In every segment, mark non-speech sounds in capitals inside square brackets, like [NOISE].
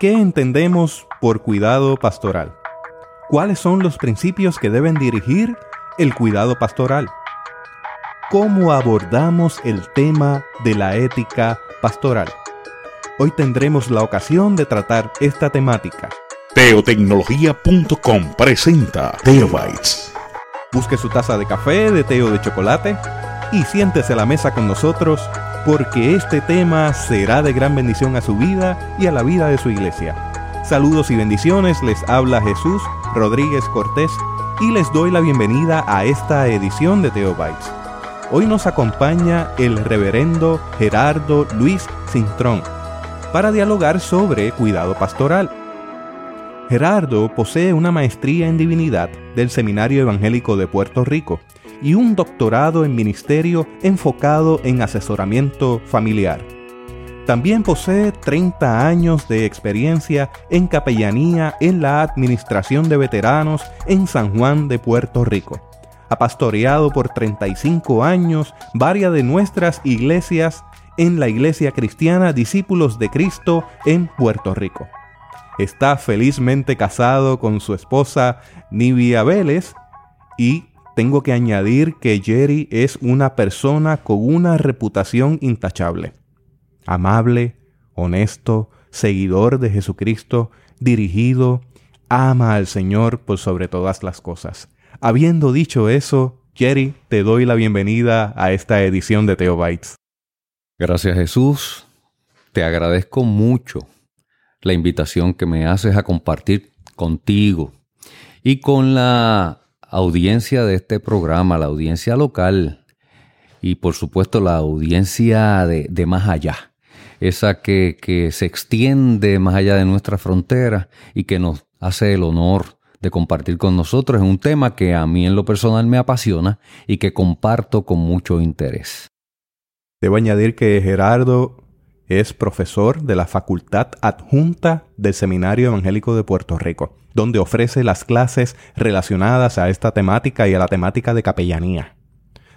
¿Qué entendemos por cuidado pastoral? ¿Cuáles son los principios que deben dirigir el cuidado pastoral? ¿Cómo abordamos el tema de la ética pastoral? Hoy tendremos la ocasión de tratar esta temática. Teotecnología.com presenta Teobytes. Busque su taza de café, de té o de chocolate y siéntese a la mesa con nosotros porque este tema será de gran bendición a su vida y a la vida de su iglesia. Saludos y bendiciones, les habla Jesús Rodríguez Cortés y les doy la bienvenida a esta edición de Teobytes. Hoy nos acompaña el reverendo Gerardo Luis Cintrón para dialogar sobre cuidado pastoral. Gerardo posee una maestría en divinidad del Seminario Evangélico de Puerto Rico y un doctorado en ministerio enfocado en asesoramiento familiar. También posee 30 años de experiencia en capellanía en la Administración de Veteranos en San Juan de Puerto Rico. Ha pastoreado por 35 años varias de nuestras iglesias en la Iglesia Cristiana Discípulos de Cristo en Puerto Rico. Está felizmente casado con su esposa Nivia Vélez y tengo que añadir que Jerry es una persona con una reputación intachable. Amable, honesto, seguidor de Jesucristo, dirigido, ama al Señor por sobre todas las cosas. Habiendo dicho eso, Jerry, te doy la bienvenida a esta edición de Teobytes. Gracias Jesús. Te agradezco mucho la invitación que me haces a compartir contigo y con la audiencia de este programa, la audiencia local y por supuesto la audiencia de, más allá, esa que, que se extiende más allá de nuestra frontera y que nos hace el honor de compartir con nosotros en un tema que a mí en lo personal me apasiona y que comparto con mucho interés. Debo añadir que Gerardo es profesor de la Facultad Adjunta del Seminario Evangélico de Puerto Rico, donde ofrece las clases relacionadas a esta temática y a la temática de capellanía.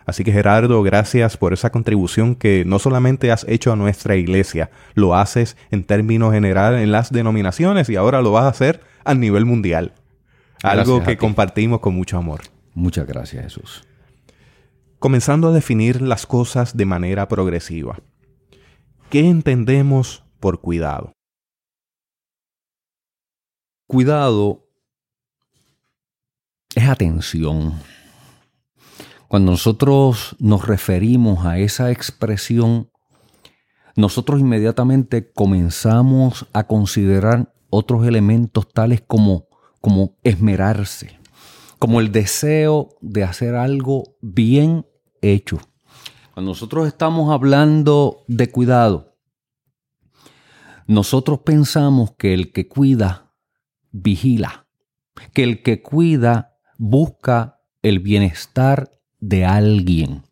Así que Gerardo, gracias por esa contribución que no solamente has hecho a nuestra iglesia, lo haces en términos generales en las denominaciones y ahora lo vas a hacer a nivel mundial. algo que compartimos con mucho amor. Muchas gracias, Jesús. Comenzando a definir las cosas de manera progresiva. ¿Qué entendemos por cuidado? Cuidado es atención. Cuando nosotros nos referimos a esa expresión, nosotros inmediatamente comenzamos a considerar otros elementos tales como, como esmerarse, como el deseo de hacer algo bien hecho cuando nosotros estamos hablando de cuidado, nosotros pensamos que el que cuida vigila, que el que cuida busca el bienestar de alguien.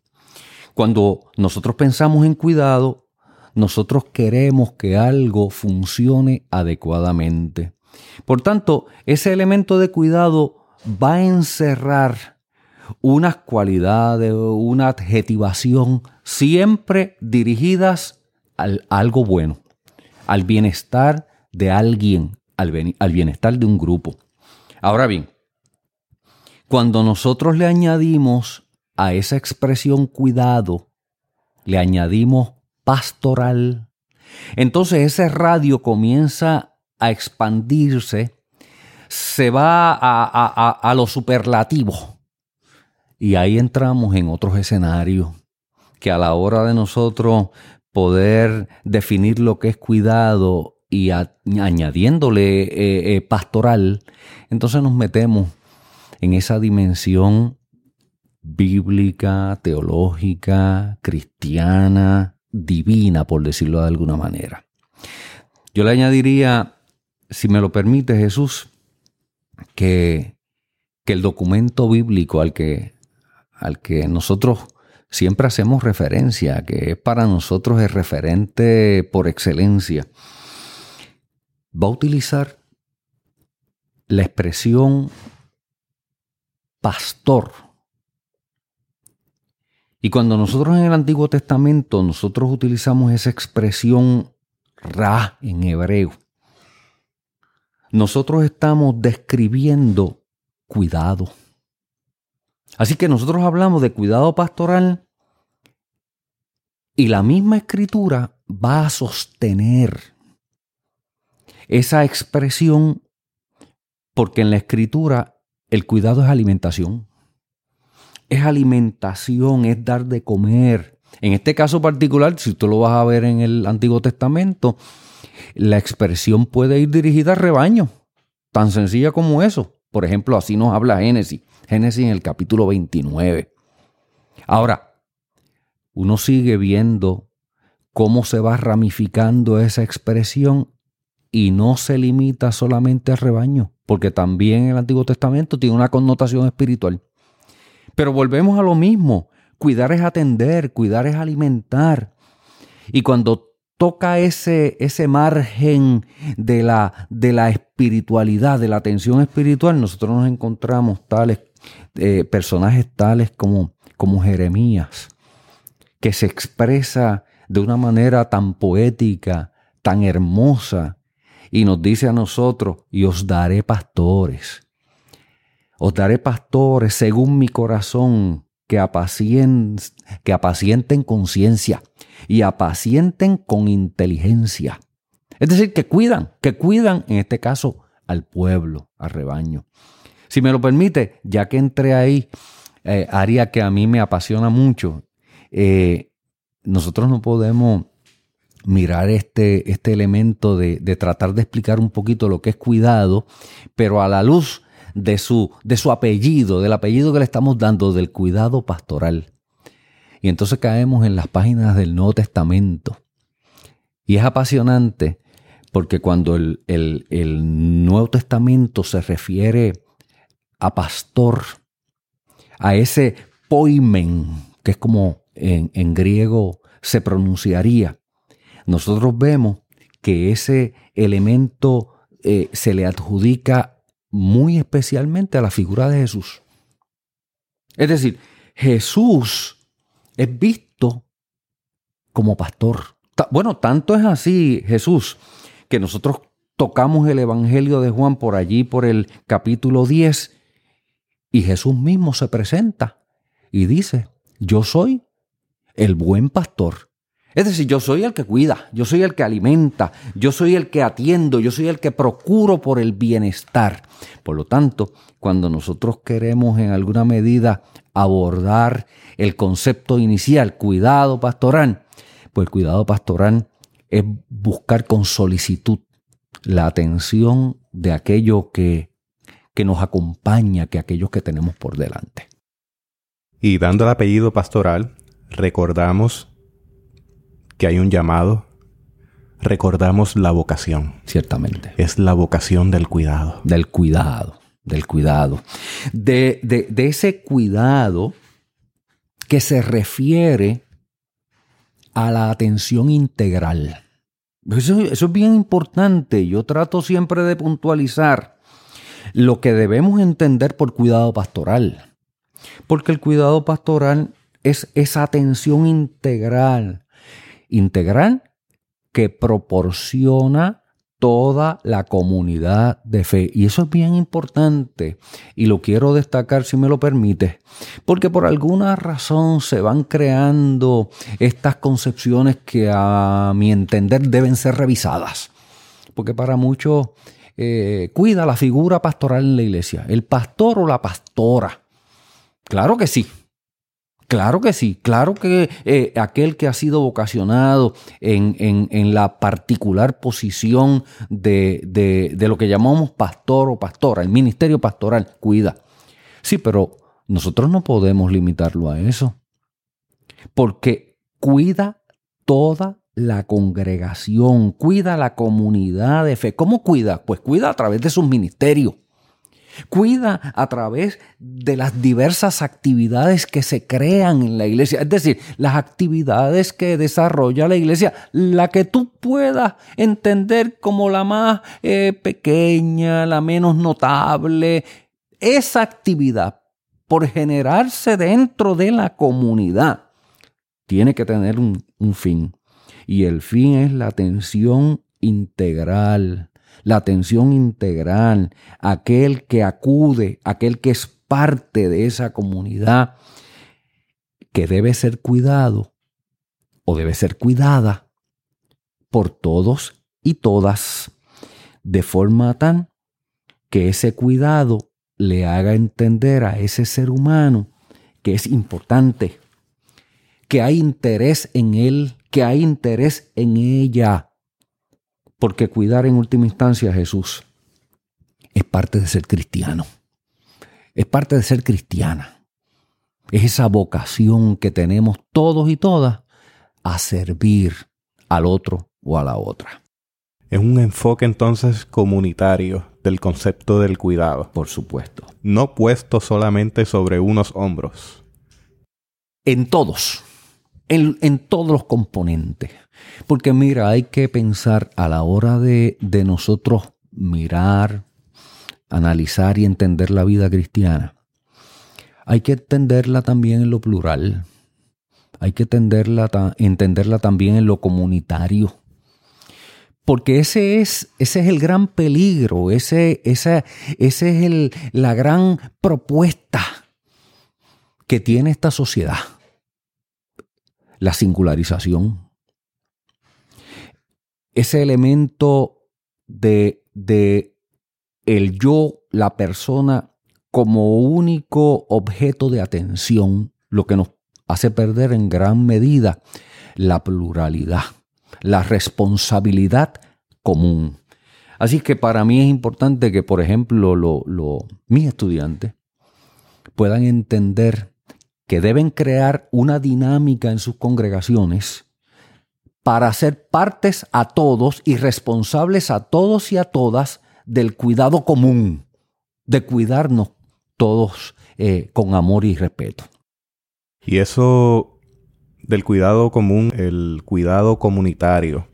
Cuando nosotros pensamos en cuidado, nosotros queremos que algo funcione adecuadamente. Por tanto, ese elemento de cuidado va a encerrar unas cualidades, una adjetivación siempre dirigidas al, algo bueno, al bienestar de alguien, al, al bienestar de un grupo. Ahora bien, cuando nosotros le añadimos a esa expresión cuidado, le añadimos pastoral, entonces ese radio comienza a expandirse, se va a, a, a lo superlativo y ahí entramos en otros escenarios que a la hora de nosotros poder definir lo que es cuidado y añadiéndole eh, eh, pastoral, entonces nos metemos en esa dimensión bíblica, teológica, cristiana, divina, por decirlo de alguna manera. Yo le añadiría, si me lo permite Jesús, que, que el documento bíblico al que al que nosotros siempre hacemos referencia, que es para nosotros el referente por excelencia, va a utilizar la expresión pastor. Y cuando nosotros en el Antiguo Testamento nosotros utilizamos esa expresión ra en hebreo, nosotros estamos describiendo cuidado. Así que nosotros hablamos de cuidado pastoral y la misma escritura va a sostener esa expresión porque en la escritura el cuidado es alimentación. Es alimentación, es dar de comer. En este caso particular, si tú lo vas a ver en el Antiguo Testamento, la expresión puede ir dirigida al rebaño. Tan sencilla como eso. Por ejemplo, así nos habla Génesis. Génesis en el capítulo 29. Ahora, uno sigue viendo cómo se va ramificando esa expresión y no se limita solamente al rebaño, porque también el Antiguo Testamento tiene una connotación espiritual. Pero volvemos a lo mismo, cuidar es atender, cuidar es alimentar. Y cuando toca ese, ese margen de la, de la espiritualidad, de la atención espiritual, nosotros nos encontramos tales personajes tales como, como Jeremías, que se expresa de una manera tan poética, tan hermosa, y nos dice a nosotros, y os daré pastores. Os daré pastores según mi corazón, que, apacienten, que apacienten conciencia y apacienten con inteligencia. Es decir, que cuidan, que cuidan en este caso al pueblo, al rebaño. Si me lo permite, ya que entré ahí, eh, área que a mí me apasiona mucho, eh, nosotros no podemos mirar este, este elemento de, de, tratar de explicar un poquito lo que es cuidado, pero a la luz de su, de su apellido, del apellido que le estamos dando, del cuidado pastoral. Y entonces caemos en las páginas del Nuevo Testamento. Y es apasionante porque cuando el, Nuevo Testamento se refiere a pastor, a ese poimen, que es como en, en griego se pronunciaría, nosotros vemos que ese elemento eh, se le adjudica muy especialmente a la figura de Jesús. Es decir, Jesús es visto como pastor. Bueno, tanto es así Jesús que nosotros tocamos el Evangelio de Juan por allí, por el capítulo 10, y Jesús mismo se presenta y dice, yo soy el buen pastor. Es decir, yo soy el que cuida, yo soy el que alimenta, yo soy el que atiendo, yo soy el que procuro por el bienestar. Por lo tanto, cuando nosotros queremos en alguna medida abordar el concepto inicial, cuidado pastoral, pues cuidado pastoral es buscar con solicitud la atención de aquello que, que nos acompaña, que aquellos que tenemos por delante. Y dando el apellido pastoral, recordamos que hay un llamado, recordamos la vocación. Ciertamente. Es la vocación del cuidado. Del cuidado, del cuidado. De, de, ese cuidado que se refiere a la atención integral. Eso, eso, es bien importante. Yo trato siempre de puntualizar lo que debemos entender por cuidado pastoral. Porque el cuidado pastoral es esa atención integral integral que proporciona toda la comunidad de fe. Y eso es bien importante y lo quiero destacar si me lo permite, porque por alguna razón se van creando estas concepciones que a mi entender deben ser revisadas. Porque para muchos eh, cuida la figura pastoral en la iglesia, el pastor o la pastora. Claro que sí, Claro que sí, claro que eh, aquel que ha sido vocacionado en, la particular posición de, de, lo que llamamos pastor o pastora, el ministerio pastoral, cuida. Sí, pero nosotros no podemos limitarlo a eso, porque cuida toda la congregación, cuida la comunidad de fe. ¿Cómo cuida? Pues cuida a través de sus ministerios. Cuida a través de las diversas actividades que se crean en la iglesia, es decir, las actividades que desarrolla la iglesia, la que tú puedas entender como la más eh, pequeña, la menos notable, esa actividad por generarse dentro de la comunidad tiene que tener un fin y el fin es la atención integral la atención integral, aquel que acude, aquel que es parte de esa comunidad, que debe ser cuidado o debe ser cuidada por todos y todas, de forma tan que ese cuidado le haga entender a ese ser humano que es importante, que hay interés en él, que hay interés en ella. Porque cuidar en última instancia a Jesús es parte de ser cristiano. Es parte de ser cristiana. Es esa vocación que tenemos todos y todas a servir al otro o a la otra. Es un enfoque entonces comunitario del concepto del cuidado. Por supuesto. No puesto solamente sobre unos hombros. En todos. En, todos los componentes. Porque mira, hay que pensar a la hora de, de nosotros mirar, analizar y entender la vida cristiana. Hay que entenderla también en lo plural. Hay que entenderla, entenderla también en lo comunitario porque ese es, ese es el gran peligro, ese, esa, es el, la gran propuesta que tiene esta sociedad. La singularización. Ese elemento de, de el yo, la persona, como único objeto de atención, lo que nos hace perder en gran medida la pluralidad la responsabilidad común. Así que para mí es importante que, por ejemplo, mis estudiantes puedan entender que deben crear una dinámica en sus congregaciones para ser partes a todos y responsables a todos y a todas del cuidado común, de cuidarnos todos eh, con amor y respeto. Y eso del cuidado común, el cuidado comunitario,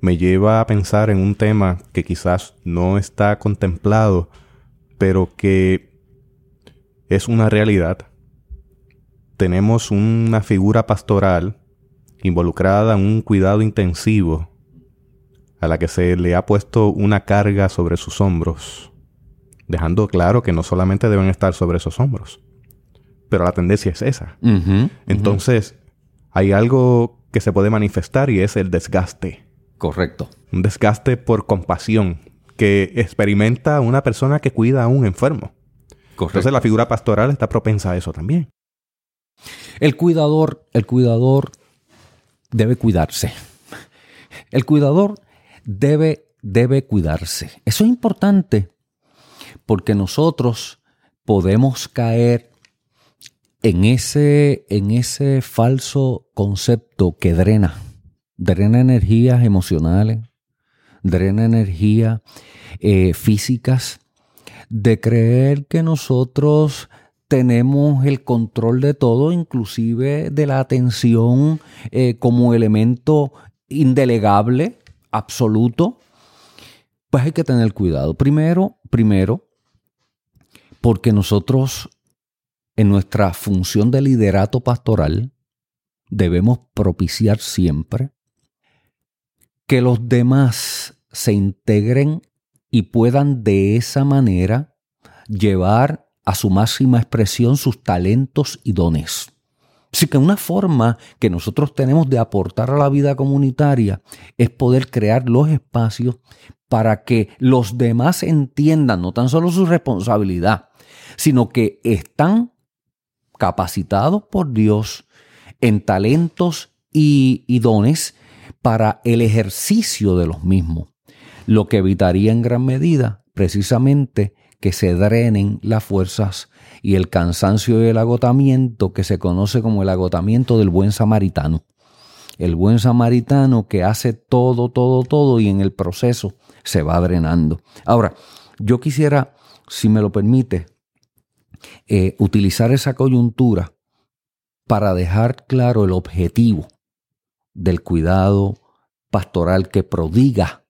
me lleva a pensar en un tema que quizás no está contemplado, pero que es una realidad. Tenemos una figura pastoral involucrada en un cuidado intensivo a la que se le ha puesto una carga sobre sus hombros, dejando claro que no solamente deben estar sobre esos hombros, pero la tendencia es esa. Entonces, hay algo que se puede manifestar y es el desgaste. Correcto. Un desgaste por compasión que experimenta una persona que cuida a un enfermo. Correcto. Entonces la figura pastoral está propensa a eso también. El cuidador, el cuidador debe cuidarse. El cuidador debe, debe cuidarse. Eso es importante porque nosotros podemos caer en ese, en ese falso concepto que drena, drena energías emocionales, drena energías eh, físicas, de creer que nosotros tenemos el control de todo, inclusive de la atención eh, como elemento indelegable, absoluto, pues hay que tener cuidado. Primero, primero, porque nosotros en nuestra función de liderato pastoral debemos propiciar siempre que los demás se integren y puedan de esa manera llevar a su máxima expresión sus talentos y dones. Así que una forma que nosotros tenemos de aportar a la vida comunitaria es poder crear los espacios para que los demás entiendan no tan solo su responsabilidad, sino que están capacitados por Dios en talentos y, dones para el ejercicio de los mismos, lo que evitaría en gran medida precisamente que se drenen las fuerzas y el cansancio y el agotamiento que se conoce como el agotamiento del buen samaritano. El buen samaritano que hace todo, todo, todo y en el proceso se va drenando. Ahora, yo quisiera, si me lo permite, eh, utilizar esa coyuntura para dejar claro el objetivo del cuidado pastoral que prodiga,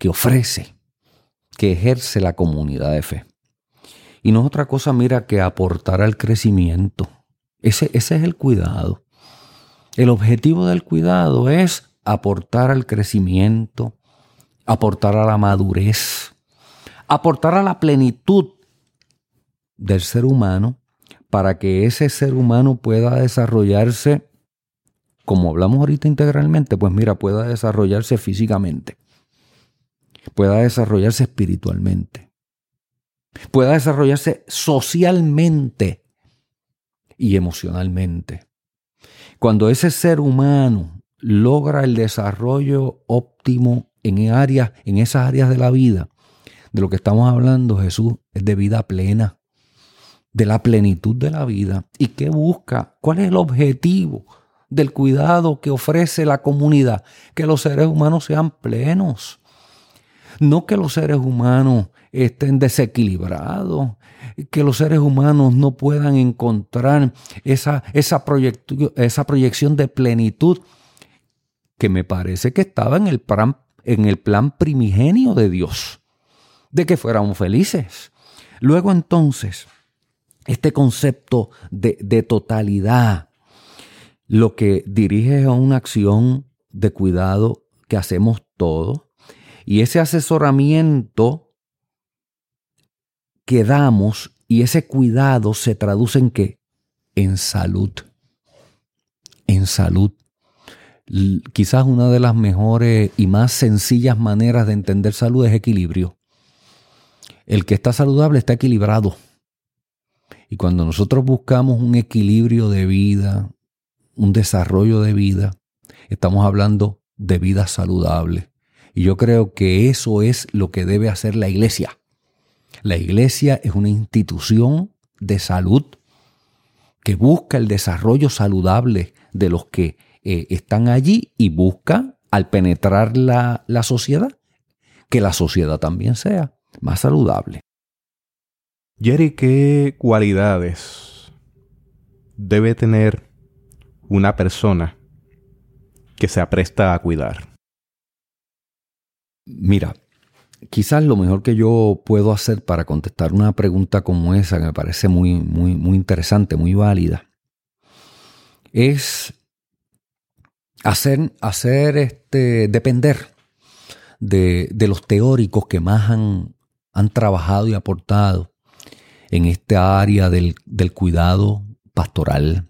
que ofrece, que ejerce la comunidad de fe. Y no es otra cosa, mira, que aportar al crecimiento. Ese, ese es el cuidado. El objetivo del cuidado es aportar al crecimiento aportar a la madurez, aportar a la plenitud del ser humano para que ese ser humano pueda desarrollarse, como hablamos ahorita integralmente, pues mira, pueda desarrollarse físicamente, pueda desarrollarse espiritualmente, pueda desarrollarse socialmente y emocionalmente. Cuando ese ser humano logra el desarrollo óptimo en áreas, en esas áreas de la vida, de lo que estamos hablando, Jesús, es de vida plena, de la plenitud de la vida. ¿Y qué busca? ¿Cuál es el objetivo del cuidado que ofrece la comunidad? Que los seres humanos sean plenos. No que los seres humanos estén desequilibrados, que los seres humanos no puedan encontrar esa, esa, proyección de plenitud que me parece que estaba en el, plan, en el plan primigenio de Dios, de que fuéramos felices. Luego entonces, este concepto de, de totalidad, lo que dirige a una acción de cuidado que hacemos todos, y ese asesoramiento que damos y ese cuidado se traduce en qué? En salud. En salud. Quizás una de las mejores y más sencillas maneras de entender salud es equilibrio. El que está saludable está equilibrado. Y cuando nosotros buscamos un equilibrio de vida, un desarrollo de vida, estamos hablando de vida saludable. Y yo creo que eso es lo que debe hacer la iglesia. La iglesia es una institución de salud que busca el desarrollo saludable de los que eh, están allí y busca, al penetrar la, la sociedad, que la sociedad también sea más saludable. Jerry, ¿qué cualidades debe tener una persona que se apresta a cuidar? Mira, quizás lo mejor que yo puedo hacer para contestar una pregunta como esa, que me parece muy, muy, muy interesante, muy válida, es hacer, hacer este, depender de, de los teóricos que más han, han trabajado y aportado en esta área del, cuidado pastoral.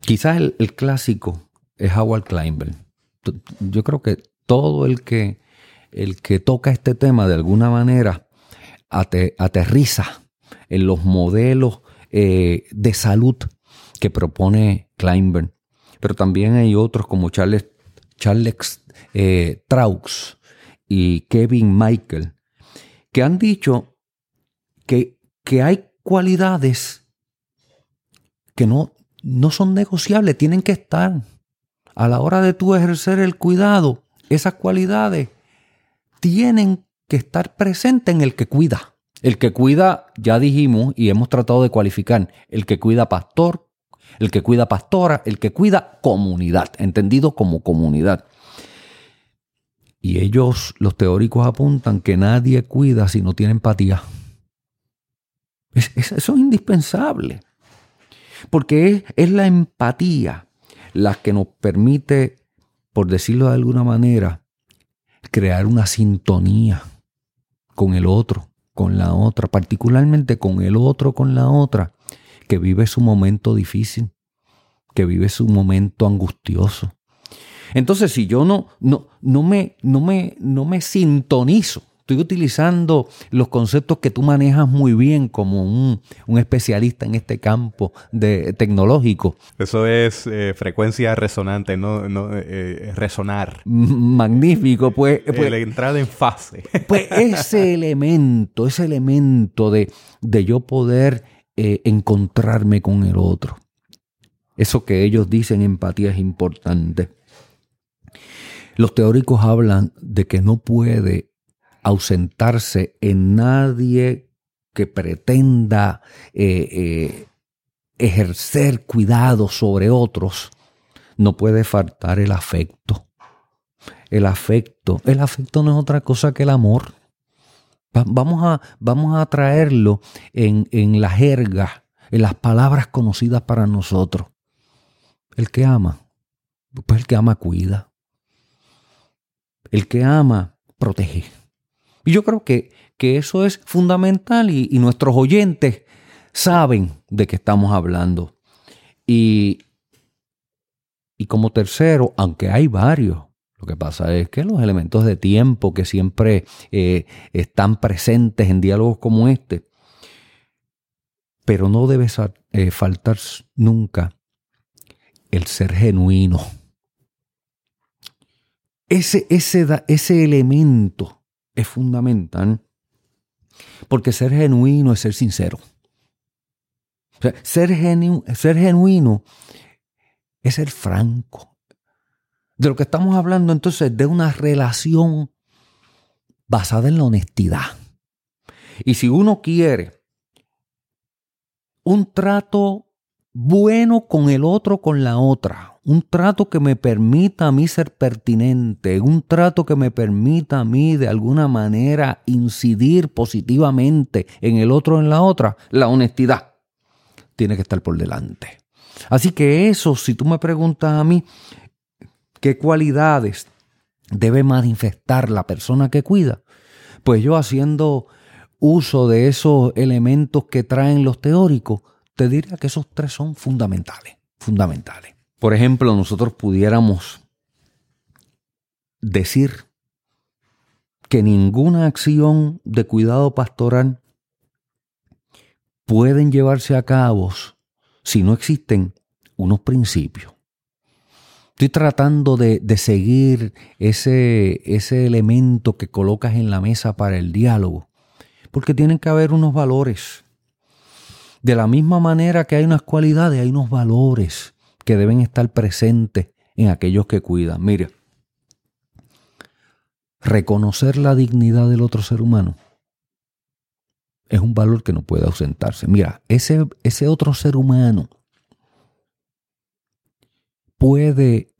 Quizás el, clásico es Howard Kleinberg. Yo creo que todo el que, el que toca este tema de alguna manera aterriza en los modelos eh, de salud que propone Kleinberg. Pero también hay otros como Charles, Charles eh, Traux y Kevin Michael, que han dicho que que hay cualidades que no, no son negociables, tienen que estar. A la hora de tú ejercer el cuidado, esas cualidades tienen que estar presentes en el que cuida. El que cuida, ya dijimos y hemos tratado de cualificar, el que cuida pastor, el que cuida pastora, el que cuida comunidad, entendido como comunidad. Y ellos, los teóricos, apuntan que nadie cuida si no tiene empatía eso es indispensable. Porque es, la empatía la que nos permite, por decirlo de alguna manera, crear una sintonía con el otro, con la otra, particularmente con el otro, con la otra, que vive su momento difícil, que vive su momento angustioso. Entonces, si yo no, no, no, me, no, me, no me sintonizo Estoy utilizando los conceptos que tú manejas muy bien como un, especialista en este campo de, tecnológico. Eso es eh, frecuencia resonante, no, no eh, resonar. Magnífico, pues, pues. La entrada en fase. [LAUGHS] Pues ese elemento, ese elemento de, de yo poder eh, encontrarme con el otro. Eso que ellos dicen empatía es importante. Los teóricos hablan de que no puede ausentarse en nadie que pretenda eh, eh, ejercer cuidado sobre otros, no puede faltar el afecto. El afecto, el afecto no es otra cosa que el amor. vamos, a, vamos a traerlo en, en la jerga, en las palabras conocidas para nosotros. El que ama, pues el que ama cuida. El que ama, protege. Y yo creo que, que eso es fundamental y, nuestros oyentes saben de qué estamos hablando. Y, y como tercero, aunque hay varios, lo que pasa es que los elementos de tiempo que siempre eh, están presentes en diálogos como este, pero no debe eh, faltar nunca el ser genuino. Ese, ese, ese elemento es fundamental porque ser genuino es ser sincero. ser, ser genuino es ser franco. De lo que estamos hablando entonces de una relación basada en la honestidad. Y si uno quiere un trato bueno con el otro, con la otra, un trato que me permita a mí ser pertinente, un trato que me permita a mí de alguna manera incidir positivamente en el otro, en la otra, la honestidad tiene que estar por delante. Así que eso, si tú me preguntas a mí, ¿qué cualidades debe manifestar la persona que cuida? Pues yo haciendo uso de esos elementos que traen los teóricos, te diría que esos tres son fundamentales, fundamentales. Por ejemplo, nosotros pudiéramos decir que ninguna acción de cuidado pastoral pueden llevarse a cabo si no existen unos principios. Estoy tratando de, seguir ese, ese elemento que colocas en la mesa para el diálogo, porque tienen que haber unos valores. De la misma manera que hay unas cualidades, hay unos valores que deben estar presentes en aquellos que cuidan. Mire, reconocer la dignidad del otro ser humano es un valor que no puede ausentarse. Mira, ese, ese otro ser humano puede,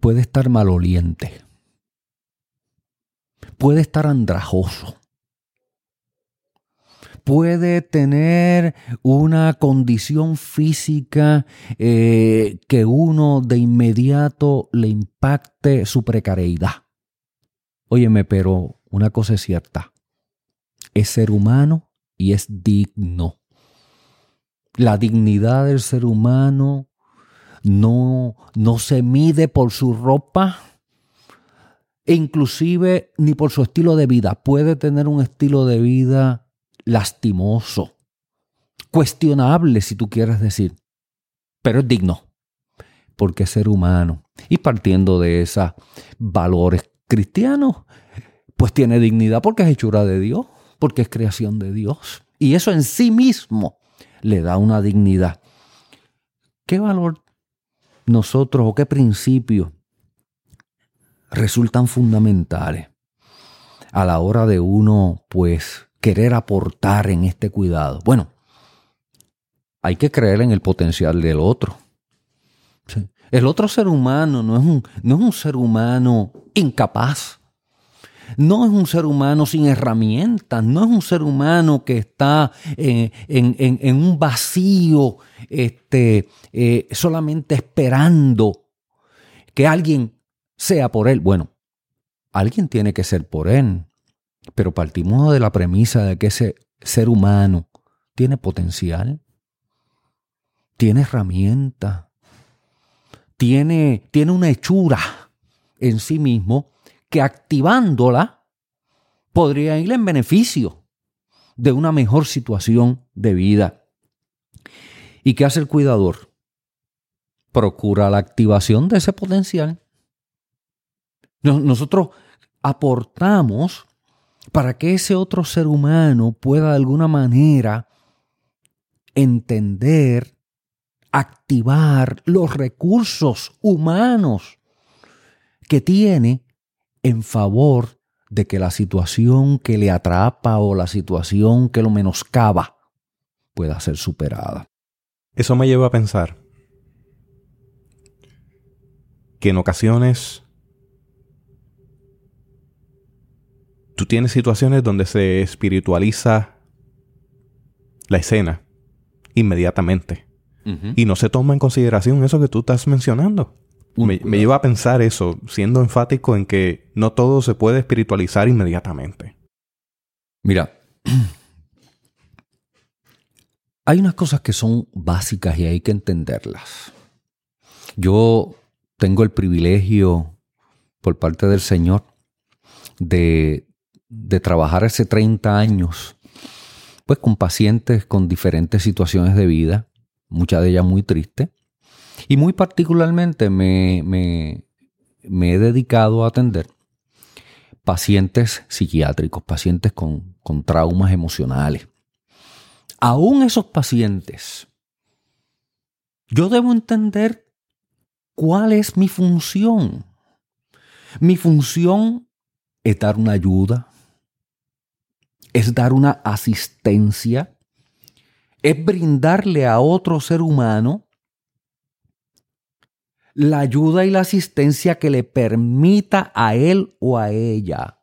puede estar maloliente, puede estar andrajoso, puede tener una condición física eh, que uno de inmediato le impacte su precariedad. Óyeme, pero una cosa es cierta, es ser humano y es digno. La dignidad del ser humano no, no se mide por su ropa, e inclusive ni por su estilo de vida. Puede tener un estilo de vida lastimoso, cuestionable si tú quieres decir, pero es digno, porque es ser humano. Y partiendo de esos valores cristianos, pues tiene dignidad porque es hechura de Dios porque es creación de Dios. Y eso en sí mismo le da una dignidad. ¿Qué valor nosotros o qué principios resultan fundamentales a la hora de uno, pues, querer aportar en este cuidado? Bueno, hay que creer en el potencial del otro. El otro ser humano no es un, no es un ser humano incapaz no es un ser humano sin herramientas, no es un ser humano que está en, un vacío este, eh, solamente esperando que alguien sea por él. Bueno, alguien tiene que ser por él, pero partimos de la premisa de que ese ser humano tiene potencial, tiene herramientas, tiene, tiene una hechura en sí mismo que activándola podría irle en beneficio de una mejor situación de vida. ¿Y qué hace el cuidador? Procura la activación de ese potencial. Nosotros aportamos para que ese otro ser humano pueda de alguna manera entender, activar los recursos humanos que tiene en favor de que la situación que le atrapa o la situación que lo menoscaba pueda ser superada. Eso me lleva a pensar que en ocasiones tú tienes situaciones donde se espiritualiza la escena inmediatamente y no se toma en consideración eso que tú estás mencionando. me, lleva a pensar eso, siendo enfático en que no todo se puede espiritualizar inmediatamente. Mira, [CLEARS THROAT] hay unas cosas que son básicas y hay que entenderlas. Yo tengo el privilegio por parte del Señor de, de trabajar hace 30 años pues con pacientes con diferentes situaciones de vida, muchas de ellas muy tristes, y muy particularmente me, me, he dedicado a atender pacientes psiquiátricos, pacientes con, con traumas emocionales. Aún esos pacientes, yo debo entender cuál es mi función. Mi función es dar una ayuda, es dar una asistencia, es brindarle a otro ser humano la ayuda y la asistencia que le permita a él o a ella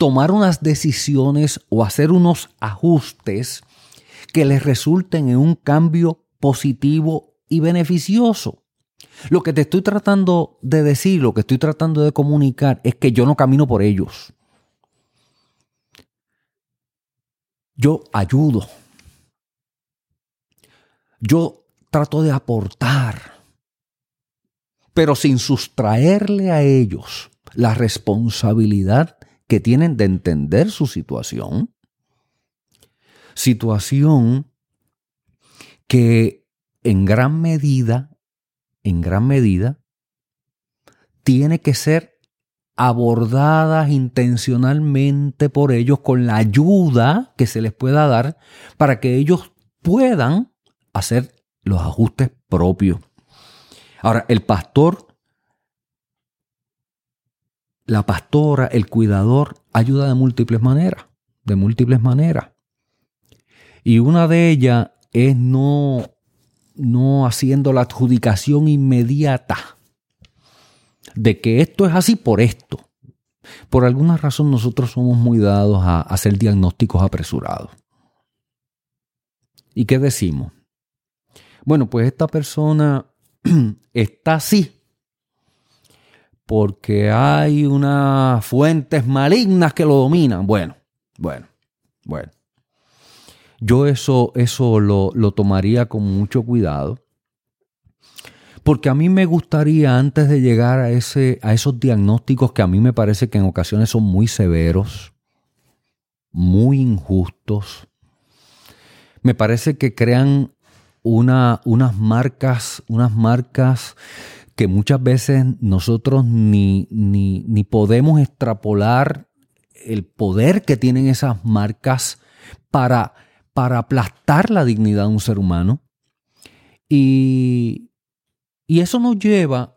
tomar unas decisiones o hacer unos ajustes que les resulten en un cambio positivo y beneficioso. Lo que te estoy tratando de decir, lo que estoy tratando de comunicar es que yo no camino por ellos. Yo ayudo. Yo trato de aportar, pero sin sustraerle a ellos la responsabilidad que tienen de entender su situación. Situación que en gran medida, en gran medida, tiene que ser abordadas intencionalmente por ellos con la ayuda que se les pueda dar para que ellos puedan hacer los ajustes propios. Ahora, el pastor, la pastora, el cuidador, ayuda de múltiples maneras, de múltiples maneras. Y una de ellas es no, no haciendo la adjudicación inmediata de que esto es así por esto. Por alguna razón nosotros somos muy dados a hacer diagnósticos apresurados. ¿Y qué decimos? Bueno, pues esta persona [CLEARS THROAT] está así porque hay unas fuentes malignas que lo dominan. Bueno, bueno, bueno. Yo eso, eso lo, lo tomaría con mucho cuidado porque a mí me gustaría, antes de llegar a, ese, a esos diagnósticos que a mí me parece que en ocasiones son muy severos, muy injustos, me parece que crean una, unas marcas, unas marcas que muchas veces nosotros ni, ni, ni podemos extrapolar el poder que tienen esas marcas para, para aplastar la dignidad de un ser humano. Y, y eso nos lleva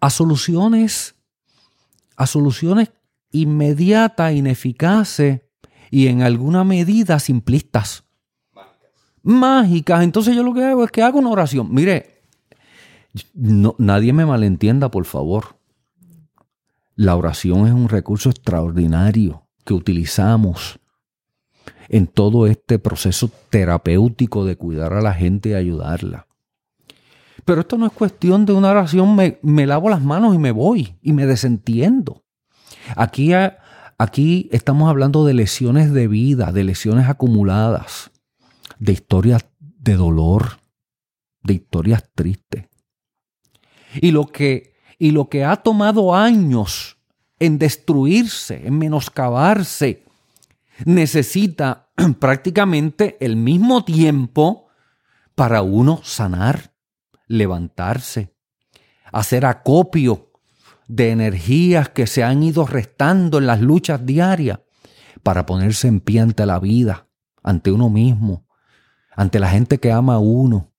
a soluciones, a soluciones inmediatas, ineficaces y en alguna medida simplistas. Mágicas. Entonces yo lo que hago es que hago una oración. Mire, no, nadie me malentienda, por favor. La oración es un recurso extraordinario que utilizamos en todo este proceso terapéutico de cuidar a la gente y ayudarla. Pero esto no es cuestión de una oración, me, lavo las manos y me voy y me desentiendo. Aquí, aquí estamos hablando de lesiones de vida, de lesiones acumuladas, de historias de dolor, de historias tristes. Y lo que, y lo que ha tomado años en destruirse, en menoscabarse, necesita [CLEARS THROAT] prácticamente el mismo tiempo para uno sanar levantarse, hacer acopio de energías que se han ido restando en las luchas diarias para ponerse en pie ante la vida, ante uno mismo, ante la gente que ama a uno.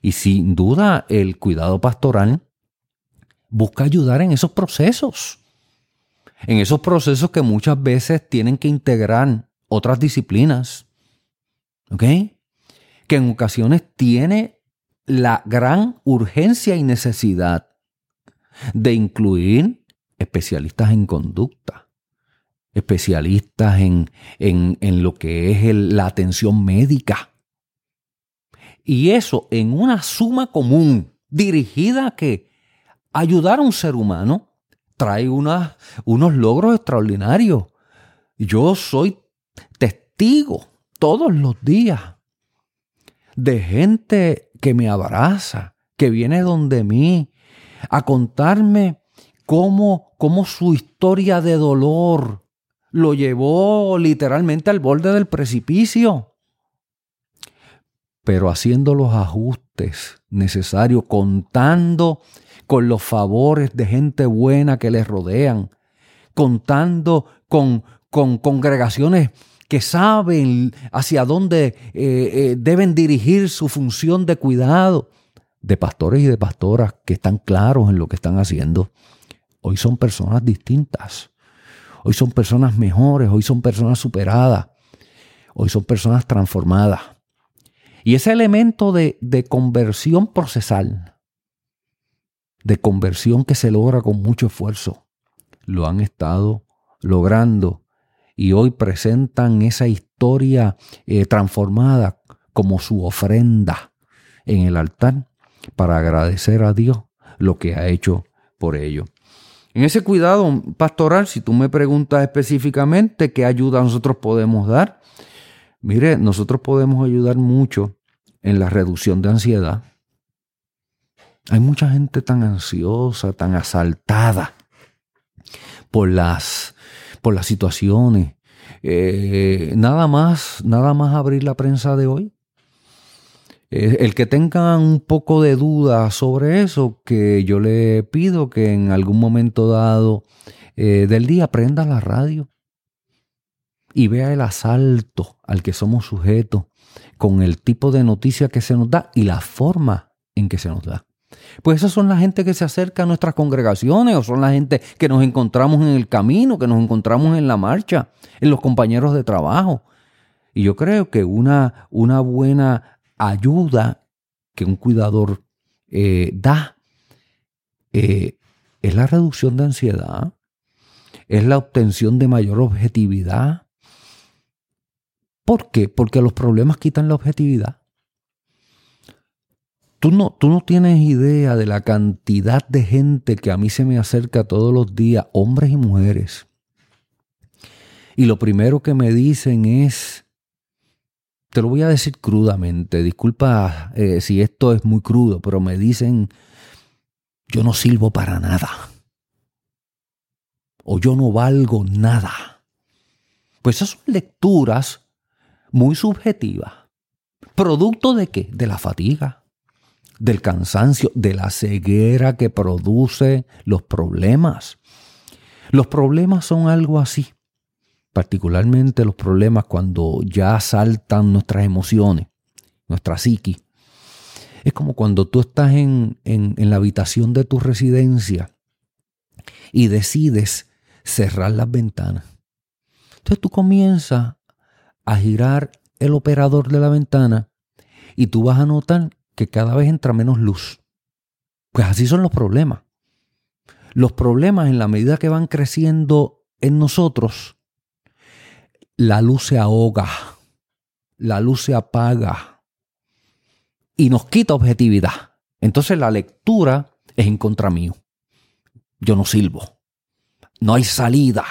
Y sin duda el cuidado pastoral busca ayudar en esos procesos, en esos procesos que muchas veces tienen que integrar otras disciplinas, ¿ok? Que en ocasiones tiene la gran urgencia y necesidad de incluir especialistas en conducta, especialistas en, en, lo que es la atención médica. Y eso en una suma común, dirigida a que ayudar a un ser humano trae unos logros extraordinarios. Yo soy testigo todos los días de gente que me abraza, que viene donde mí a contarme cómo, cómo su historia de dolor lo llevó literalmente al borde del precipicio. Pero haciendo los ajustes necesarios, contando con los favores de gente buena que les rodean, contando con, con congregaciones que saben hacia dónde eh, eh, deben dirigir su función de cuidado, de pastores y de pastoras que están claros en lo que están haciendo. Hoy son personas distintas, hoy son personas mejores, hoy son personas superadas, hoy son personas transformadas. Y ese elemento de, de conversión procesal, de conversión que se logra con mucho esfuerzo, lo han estado logrando y hoy presentan esa historia eh, transformada como su ofrenda en el altar para agradecer a Dios lo que ha hecho por ellos. En ese cuidado pastoral, si tú me preguntas específicamente qué ayuda nosotros podemos dar, Mire, nosotros podemos ayudar mucho en la reducción de ansiedad. Hay mucha gente tan ansiosa, tan asaltada por las, por las situaciones. Eh, nada más, nada más abrir la prensa de hoy. Eh, el que tenga un poco de duda sobre eso, que yo le pido que en algún momento dado eh, del día prenda la radio y vea el asalto al que somos sujetos con el tipo de noticia que se nos da y la forma en que se nos da. Pues esas son la gente que se acerca a nuestras congregaciones o son la gente que nos encontramos en el camino, que nos encontramos en la marcha, en los compañeros de trabajo. Y yo creo que una, una buena ayuda que un cuidador eh, da eh, es la reducción de ansiedad, es la obtención de mayor objetividad, ¿Por qué? Porque los problemas quitan la objetividad. Tú no, tú no tienes idea de la cantidad de gente que a mí se me acerca todos los días, hombres y mujeres. Y lo primero que me dicen es, te lo voy a decir crudamente, disculpa eh, si esto es muy crudo, pero me dicen, yo no sirvo para nada. O yo no valgo nada. Pues esas son lecturas muy subjetiva. ¿Producto de qué? De la fatiga, del cansancio, de la ceguera que produce los problemas. Los problemas son algo así, particularmente los problemas cuando ya saltan nuestras emociones, nuestra psiqui. Es como cuando tú estás en, en, en la habitación de tu residencia y decides cerrar las ventanas. Entonces tú comienzas a girar el operador de la ventana y tú vas a notar que cada vez entra menos luz. Pues así son los problemas. Los problemas en la medida que van creciendo en nosotros, la luz se ahoga, la luz se apaga y nos quita objetividad. Entonces la lectura es en contra mío. Yo no sirvo. No hay salida.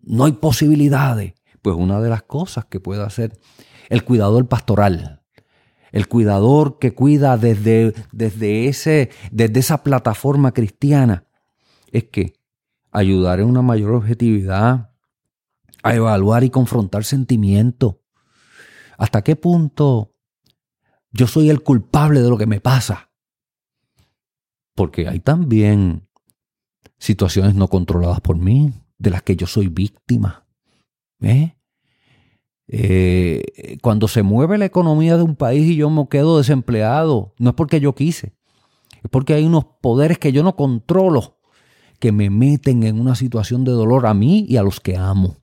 No hay posibilidades. Pues una de las cosas que puede hacer el cuidador pastoral, el cuidador que cuida desde, desde, ese, desde esa plataforma cristiana, es que ayudar en una mayor objetividad, a evaluar y confrontar sentimientos. ¿Hasta qué punto yo soy el culpable de lo que me pasa? Porque hay también situaciones no controladas por mí, de las que yo soy víctima. ¿Eh? ¿Eh? cuando se mueve la economía de un país y yo me quedo desempleado, no es porque yo quise, es porque hay unos poderes que yo no controlo que me meten en una situación de dolor a mí y a los que amo.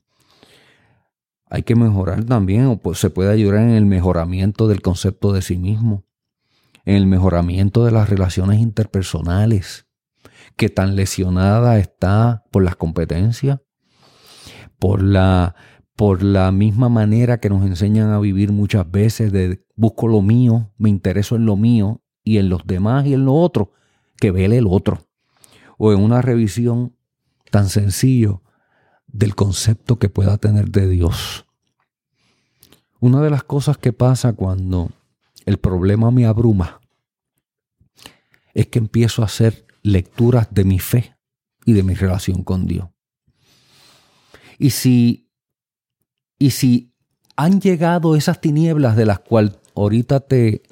Hay que mejorar también, o pues se puede ayudar en el mejoramiento del concepto de sí mismo, en el mejoramiento de las relaciones interpersonales, que tan lesionada está por las competencias, por la, por la misma manera que nos enseñan a vivir muchas veces de busco lo mío, me intereso en lo mío y en los demás y en lo otro, que vele el otro. O en una revisión tan sencillo del concepto que pueda tener de Dios. Una de las cosas que pasa cuando el problema me abruma es que empiezo a hacer lecturas de mi fe y de mi relación con Dios. Y si, y si han llegado esas tinieblas de las cuales ahorita te,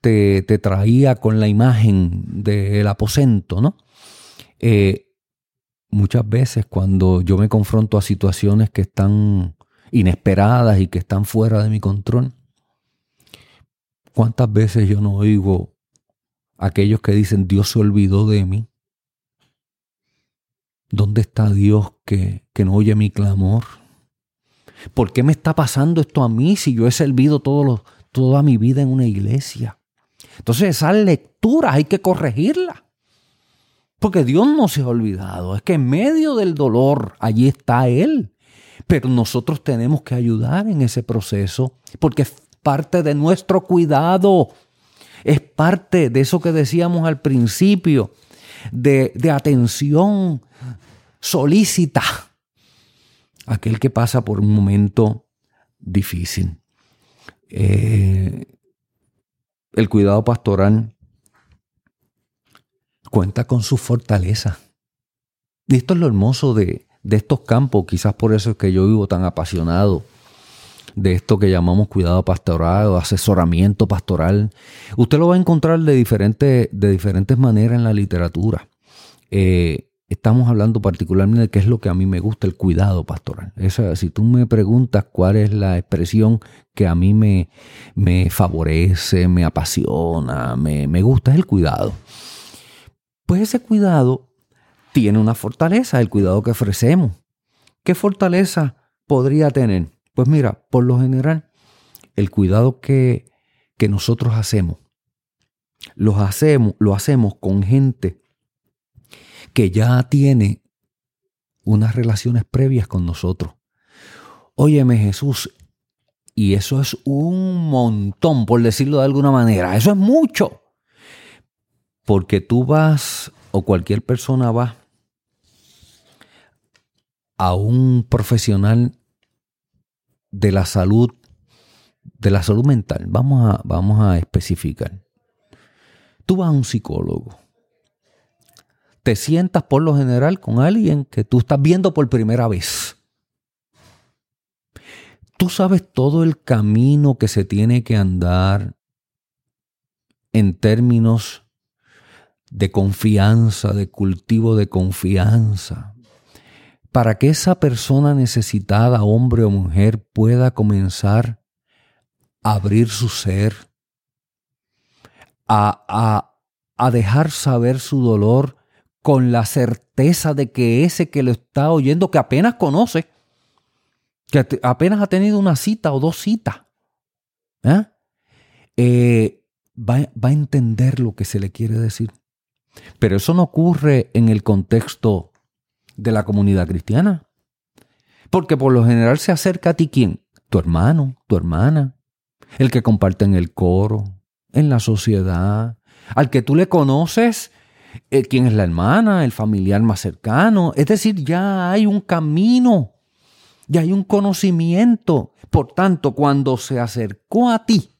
te, traía con la imagen del aposento, ¿no? Eh, muchas veces cuando yo me confronto a situaciones que están inesperadas y que están fuera de mi control, ¿cuántas veces yo no oigo aquellos que dicen Dios se olvidó de mí? ¿Dónde está Dios que, que no oye mi clamor? ¿Por qué me está pasando esto a mí si yo he servido toda mi vida en una iglesia? Entonces esas lecturas hay que corregirlas. Porque Dios no se ha olvidado. Es que en medio del dolor allí está Él. Pero nosotros tenemos que ayudar en ese proceso porque es parte de nuestro cuidado. Es parte de eso que decíamos al principio, de, de atención solícita. Aquel que pasa por un momento difícil. Eh, el cuidado pastoral cuenta con su fortaleza. Y esto es lo hermoso de, de estos campos, quizás por eso es que yo vivo tan apasionado de esto que llamamos cuidado pastoral o asesoramiento pastoral. Usted lo va a encontrar de, diferentes, de diferentes maneras en la literatura. Eh, estamos hablando particularmente de qué es lo que a mí me gusta, el cuidado pastoral. Eso, si tú me preguntas cuál es la expresión que a mí me, me favorece, me apasiona, me, me gusta, es el cuidado. Pues ese cuidado tiene una fortaleza, el cuidado que ofrecemos. ¿Qué fortaleza podría tener? Pues mira, por lo general, el cuidado que, que nosotros hacemos, los hacemos, lo hacemos con gente que ya tiene unas relaciones previas con nosotros. Óyeme Jesús, y eso es un montón, por decirlo de alguna manera, eso es mucho. Porque tú vas, o cualquier persona va, a un profesional de la salud, de la salud mental, vamos a, vamos a especificar. Tú vas a un psicólogo te sientas por lo general con alguien que tú estás viendo por primera vez. Tú sabes todo el camino que se tiene que andar en términos de confianza, de cultivo de confianza, para que esa persona necesitada, hombre o mujer, pueda comenzar a abrir su ser, a, a, a dejar saber su dolor con la certeza de que ese que lo está oyendo, que apenas conoce, que apenas ha tenido una cita o dos citas, ¿eh? Eh, va, va a entender lo que se le quiere decir. Pero eso no ocurre en el contexto de la comunidad cristiana. Porque por lo general se acerca a ti quién? Tu hermano, tu hermana, el que comparte en el coro, en la sociedad, al que tú le conoces eh, quién es la hermana, el familiar más cercano. Es decir, ya hay un camino, ya hay un conocimiento. Por tanto, cuando se acercó a ti,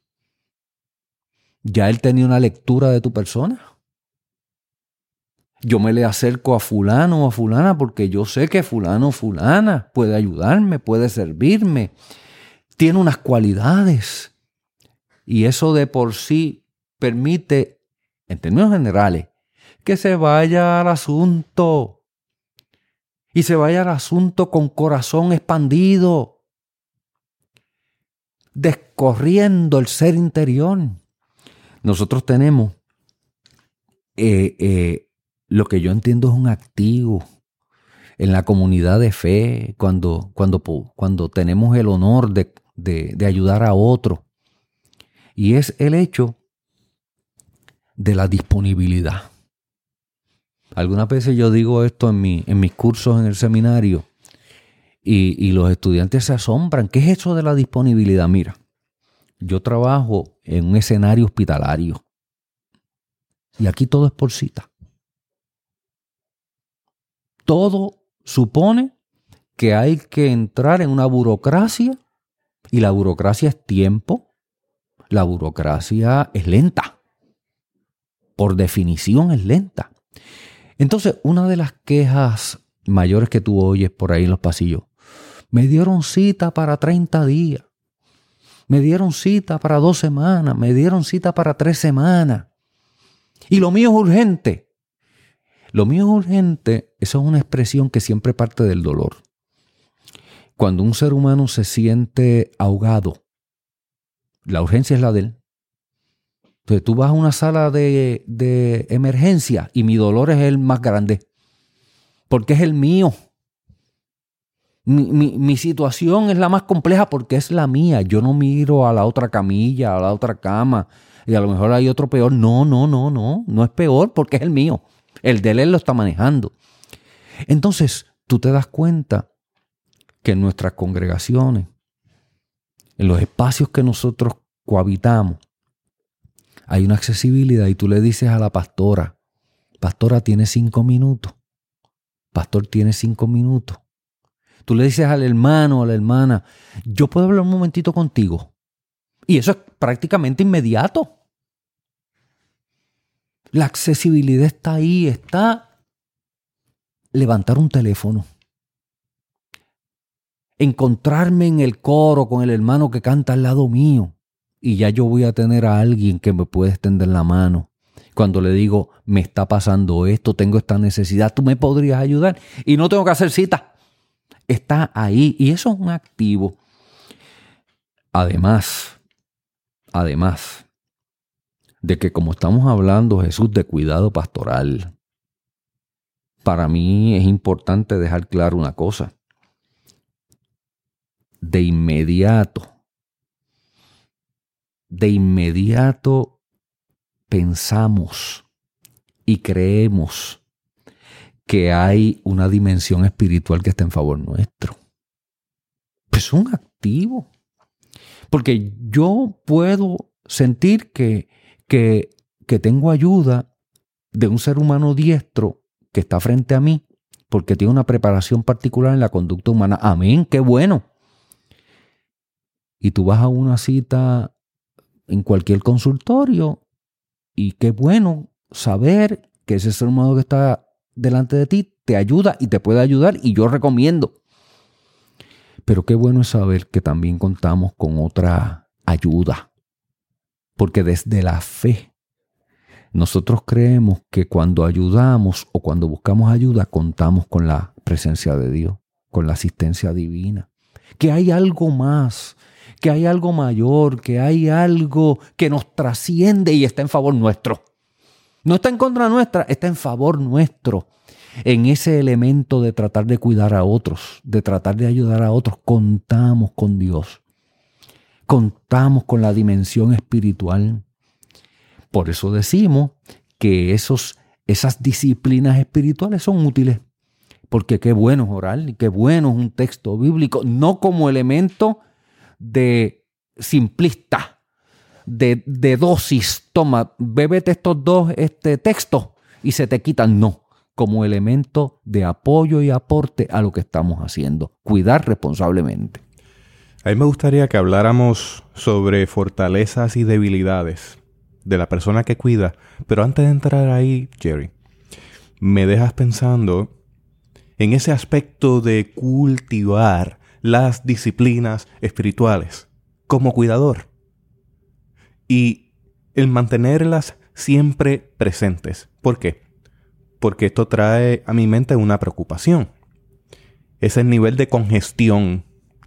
ya él tenía una lectura de tu persona. Yo me le acerco a fulano o a fulana porque yo sé que fulano o fulana puede ayudarme, puede servirme, tiene unas cualidades. Y eso de por sí permite, en términos generales, que se vaya al asunto. Y se vaya al asunto con corazón expandido, descorriendo el ser interior. Nosotros tenemos eh, eh, lo que yo entiendo es un activo en la comunidad de fe, cuando, cuando, cuando tenemos el honor de, de ayudar a otro. Y es el hecho de la disponibilidad. Algunas veces yo digo esto en, mi, en mis cursos en el seminario Y, y los estudiantes se asombran. ¿Qué es eso de la disponibilidad? Mira, yo trabajo en un escenario hospitalario. Y aquí todo es por cita. Todo supone que hay que entrar en una burocracia y la burocracia es tiempo, la burocracia es lenta. Por definición es lenta. Entonces, una de las quejas mayores que tú oyes por ahí en los pasillos, me dieron cita para 30 días, me dieron cita para dos semanas, me dieron cita para tres semanas. Y lo mío es urgente. Lo mío es urgente, eso es una expresión que siempre parte del dolor. Cuando un ser humano se siente ahogado, la urgencia es la de él. Entonces tú vas a una sala de, emergencia y mi dolor es el más grande, porque es el mío. Mi, mi, situación es la más compleja porque es la mía. Yo no miro a la otra camilla, a la otra cama, y a lo mejor hay otro peor. No, no, no, no. No es peor porque es el mío. El de él lo está manejando. Entonces, tú te das cuenta que en nuestras congregaciones, en los espacios que nosotros cohabitamos, hay una accesibilidad y tú le dices a la pastora, pastora tiene cinco minutos, pastor tiene cinco minutos. Tú le dices al hermano a la hermana, yo puedo hablar un momentito contigo. Y eso es prácticamente inmediato. La accesibilidad está ahí, está levantar un teléfono encontrarme en el coro con el hermano que canta al lado mío y ya yo voy a tener a alguien que me puede extender la mano. Cuando le digo, me está pasando esto, tengo esta necesidad, tú me podrías ayudar y no tengo que hacer cita. Está ahí y eso es un activo. Además, además de que como estamos hablando Jesús de cuidado pastoral, para mí es importante dejar claro una cosa de inmediato, de inmediato pensamos y creemos que hay una dimensión espiritual que está en favor nuestro. Pues es un activo. Porque yo puedo sentir que, que, que tengo ayuda de un ser humano diestro que está frente a mí porque tiene una preparación particular en la conducta humana. Amén, qué bueno y tú vas a una cita en cualquier consultorio y qué bueno saber que ese ser humano que está delante de ti te ayuda y te puede ayudar y yo recomiendo. Pero qué bueno es saber que también contamos con otra ayuda. Porque desde la fe nosotros creemos que cuando ayudamos o cuando buscamos ayuda contamos con la presencia de Dios, con la asistencia divina. Que hay algo más que hay algo mayor, que hay algo que nos trasciende y está en favor nuestro. No está en contra nuestra, está en favor nuestro. En ese elemento de tratar de cuidar a otros, de tratar de ayudar a otros, contamos con Dios. Contamos con la dimensión espiritual. Por eso decimos que esos, esas disciplinas espirituales son útiles. Porque qué bueno es orar y qué bueno es un texto bíblico, no como elemento de simplista, de, dosis. Toma, bébete estos dos este, textos y se te quitan. No, como elemento de apoyo y aporte a lo que estamos haciendo. Cuidar responsablemente. A mí me gustaría que habláramos sobre fortalezas y debilidades de la persona que cuida, pero antes de entrar ahí, Jerry, me dejas pensando en ese aspecto de cultivar las disciplinas espirituales como cuidador y el mantenerlas siempre presentes. ¿Por qué? Porque esto trae a mi mente una preocupación. Es el nivel de congestión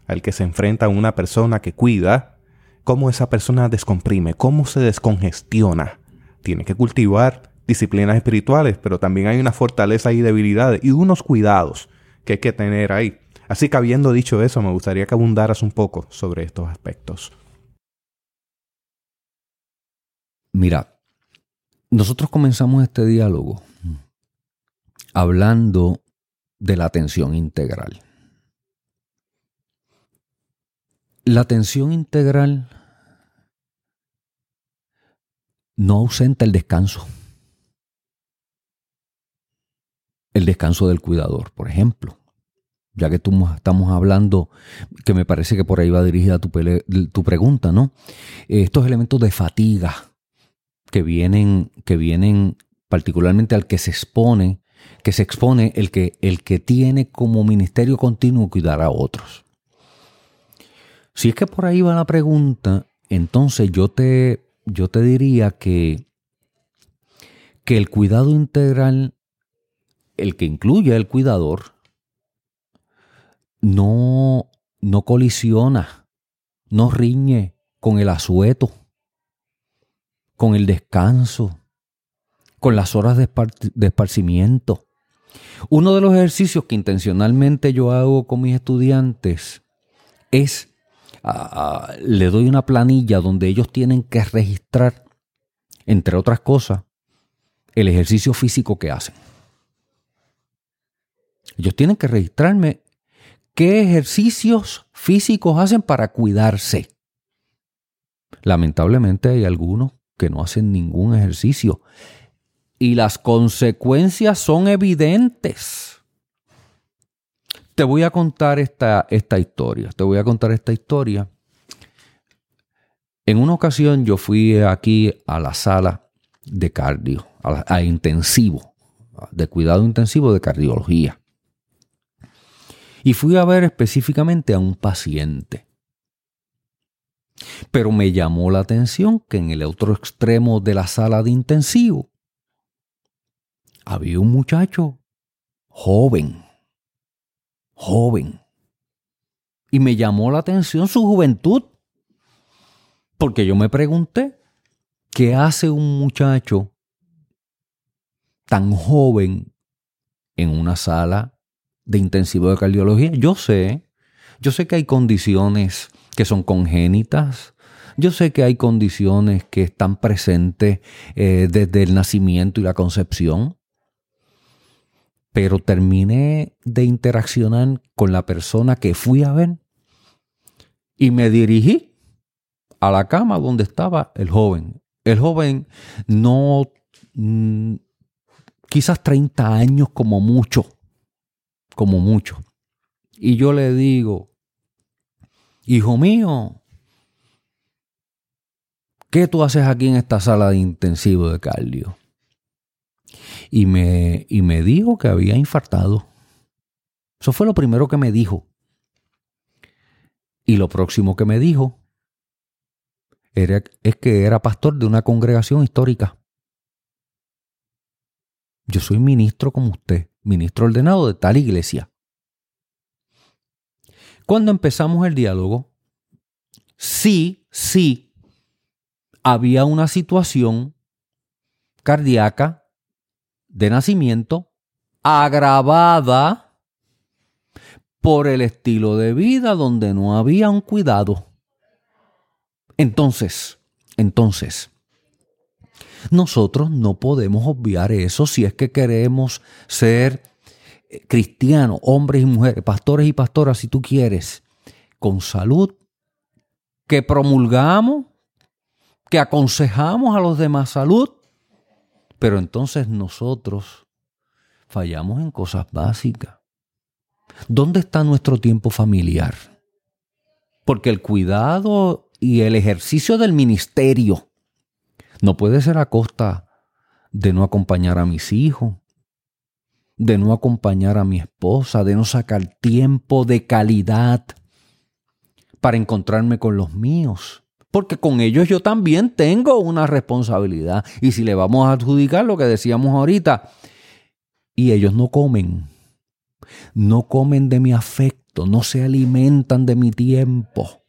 al que se enfrenta una persona que cuida, cómo esa persona descomprime, cómo se descongestiona. Tiene que cultivar disciplinas espirituales, pero también hay una fortaleza y debilidades y unos cuidados que hay que tener ahí. Así que habiendo dicho eso, me gustaría que abundaras un poco sobre estos aspectos. Mira, nosotros comenzamos este diálogo hablando de la atención integral. La atención integral no ausenta el descanso. El descanso del cuidador, por ejemplo. Ya que tú estamos hablando, que me parece que por ahí va dirigida tu, pregunta, ¿no? Estos elementos de fatiga que vienen, que vienen particularmente al que se expone, que se expone el que, el que tiene como ministerio continuo cuidar a otros. Si es que por ahí va la pregunta, entonces yo te, yo te diría que, que el cuidado integral, el que incluye al cuidador, no, no colisiona, no riñe con el asueto, con el descanso, con las horas de, de esparcimiento. Uno de los ejercicios que intencionalmente yo hago con mis estudiantes es le doy una planilla donde ellos tienen que registrar, entre otras cosas, el ejercicio físico que hacen. Ellos tienen que registrarme qué ejercicios físicos hacen para cuidarse. Lamentablemente hay algunos que no hacen ningún ejercicio y las consecuencias son evidentes. Te voy a contar esta, esta historia. Te voy a contar esta historia. En una ocasión yo fui aquí a la sala de cardio, a, intensivo, de cuidado intensivo de cardiología. Y fui a ver específicamente a un paciente. Pero me llamó la atención que en el otro extremo de la sala de intensivo había un muchacho joven, joven. Y me llamó la atención su juventud. Porque yo me pregunté, ¿qué hace un muchacho tan joven en una sala de intensivo de cardiología? Yo sé, yo sé que hay condiciones que son congénitas, yo sé que hay condiciones que están presentes eh, desde el nacimiento y la concepción, pero terminé de interaccionar con la persona que fui a ver y me dirigí a la cama donde estaba el joven. El joven no, mm, quizás 30 años como mucho, como mucho. Y yo le digo, hijo mío, ¿qué tú haces aquí en esta sala de intensivo de cardio? y me, y me dijo que había infartado. Eso fue lo primero que me dijo. Y lo próximo que me dijo era, es que era pastor de una congregación histórica. Yo soy ministro como usted, ministro ordenado de tal iglesia. Cuando empezamos el diálogo, sí, sí, había una situación cardíaca de nacimiento agravada por el estilo de vida donde no había un cuidado. Entonces, entonces, nosotros no podemos obviar eso si es que queremos ser eh, cristianos, hombres y mujeres, pastores y pastoras, si tú quieres, con salud, que promulgamos, que aconsejamos a los demás salud, pero entonces nosotros fallamos en cosas básicas. ¿Dónde está nuestro tiempo familiar? Porque el cuidado y el ejercicio del ministerio no puede ser a costa de no acompañar a mis hijos, de no acompañar a mi esposa, de no sacar tiempo de calidad para encontrarme con los míos porque con ellos yo también tengo una responsabilidad. Y si le vamos a adjudicar lo que decíamos ahorita, y ellos no comen, no comen de mi afecto, no se alimentan de mi tiempo,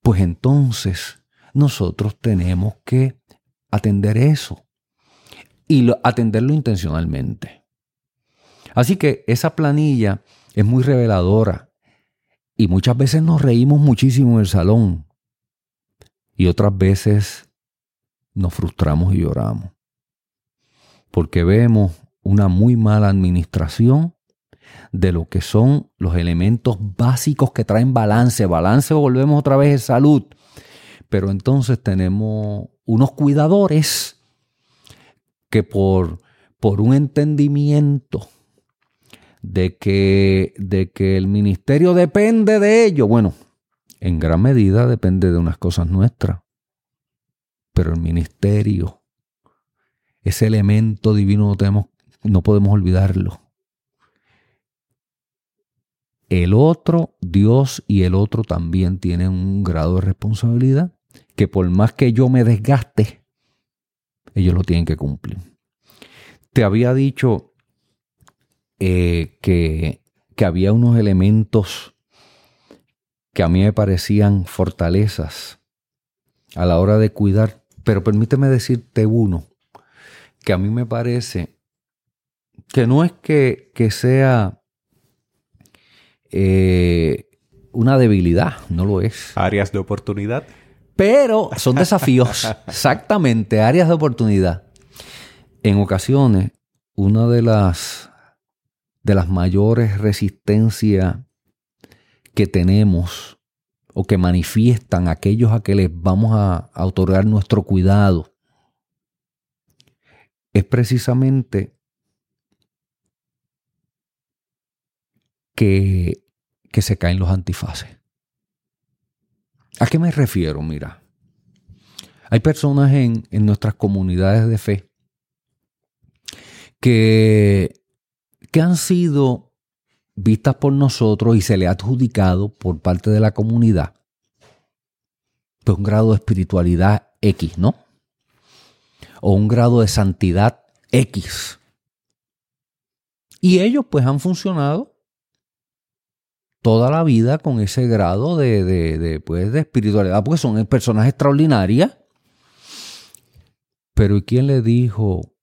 pues entonces nosotros tenemos que atender eso y atenderlo intencionalmente. Así que esa planilla es muy reveladora y muchas veces nos reímos muchísimo en el salón y otras veces nos frustramos y lloramos. Porque vemos una muy mala administración de lo que son los elementos básicos que traen balance. Balance, volvemos otra vez, es salud. Pero entonces tenemos unos cuidadores que por, por un entendimiento de que, de que el ministerio depende de ello, bueno, en gran medida depende de unas cosas nuestras, pero el ministerio, ese elemento divino no, tenemos, no podemos olvidarlo. El otro, Dios y el otro también tienen un grado de responsabilidad que por más que yo me desgaste, ellos lo tienen que cumplir. Te había dicho eh, que, que había unos elementos que a mí me parecían fortalezas a la hora de cuidar, pero permíteme decirte uno que a mí me parece que no es que, que sea eh, una debilidad, no lo es. Áreas de oportunidad. Pero [LAUGHS] son desafíos, [LAUGHS] exactamente, áreas de oportunidad. En ocasiones, una de las, de las mayores resistencias que tenemos o que manifiestan aquellos a que les vamos a, a otorgar nuestro cuidado es precisamente que, que se caen los antifaces. ¿A qué me refiero? Mira, hay personas en, en nuestras comunidades de fe que, que han sido vistas por nosotros y se le ha adjudicado por parte de la comunidad un grado de espiritualidad X, ¿no? O un grado de santidad X. Y ellos pues han funcionado toda la vida con ese grado de, de, pues, de espiritualidad, porque son personas extraordinarias. Pero ¿y quién le dijo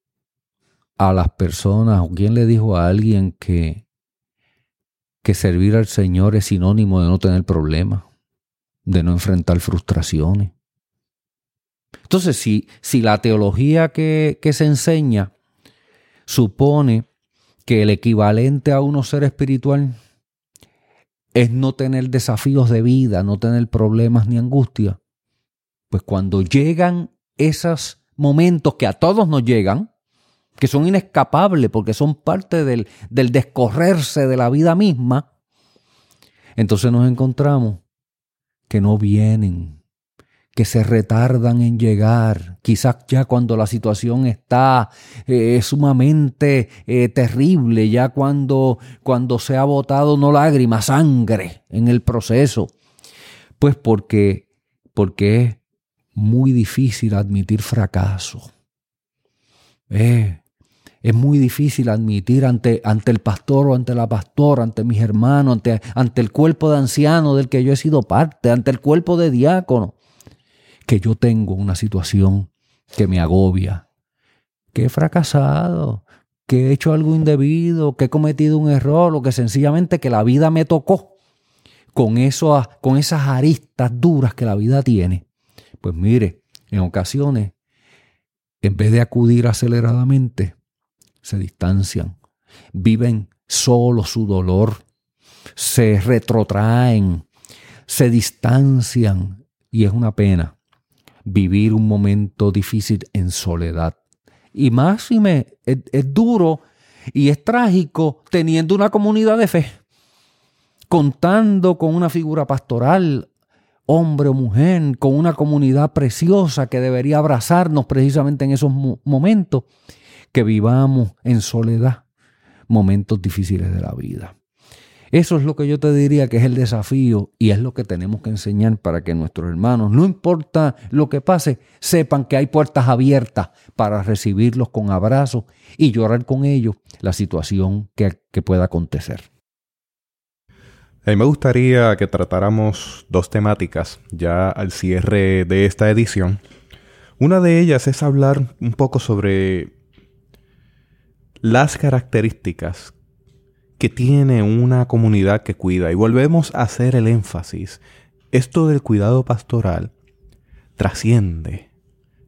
a las personas o quién le dijo a alguien que, que servir al Señor es sinónimo de no tener problemas, de no enfrentar frustraciones? Entonces, si, si la teología que, que se enseña supone que el equivalente a uno ser espiritual es no tener desafíos de vida, no tener problemas ni angustia, pues cuando llegan esos momentos que a todos nos llegan, que son inescapables porque son parte del, del descorrerse de la vida misma, entonces nos encontramos que no vienen que se retardan en llegar, quizás ya cuando la situación está eh, sumamente eh, terrible, ya cuando, cuando se ha botado no lágrimas, sangre en el proceso. Pues porque, porque es muy difícil admitir fracaso. Eh, es muy difícil admitir ante, ante el pastor o ante la pastora, ante mis hermanos, ante, ante el cuerpo de anciano del que yo he sido parte, ante el cuerpo de diácono que yo tengo una situación que me agobia, que he fracasado, que he hecho algo indebido, que he cometido un error o que sencillamente que la vida me tocó con, eso, con esas aristas duras que la vida tiene. Pues mire, en ocasiones, en vez de acudir aceleradamente, se distancian, viven solo su dolor, se retrotraen, se distancian y es una pena vivir un momento difícil en soledad. Y más es, es duro y es trágico teniendo una comunidad de fe, contando con una figura pastoral, hombre o mujer, con una comunidad preciosa que debería abrazarnos precisamente en esos momentos, que vivamos en soledad, momentos difíciles de la vida. Eso es lo que yo te diría que es el desafío y es lo que tenemos que enseñar para que nuestros hermanos, no importa lo que pase, sepan que hay puertas abiertas para recibirlos con abrazos y llorar con ellos la situación que, que pueda acontecer. A mí me gustaría que tratáramos dos temáticas ya al cierre de esta edición. Una de ellas es hablar un poco sobre las características que tiene una comunidad que cuida. Y volvemos a hacer el énfasis. Esto del cuidado pastoral trasciende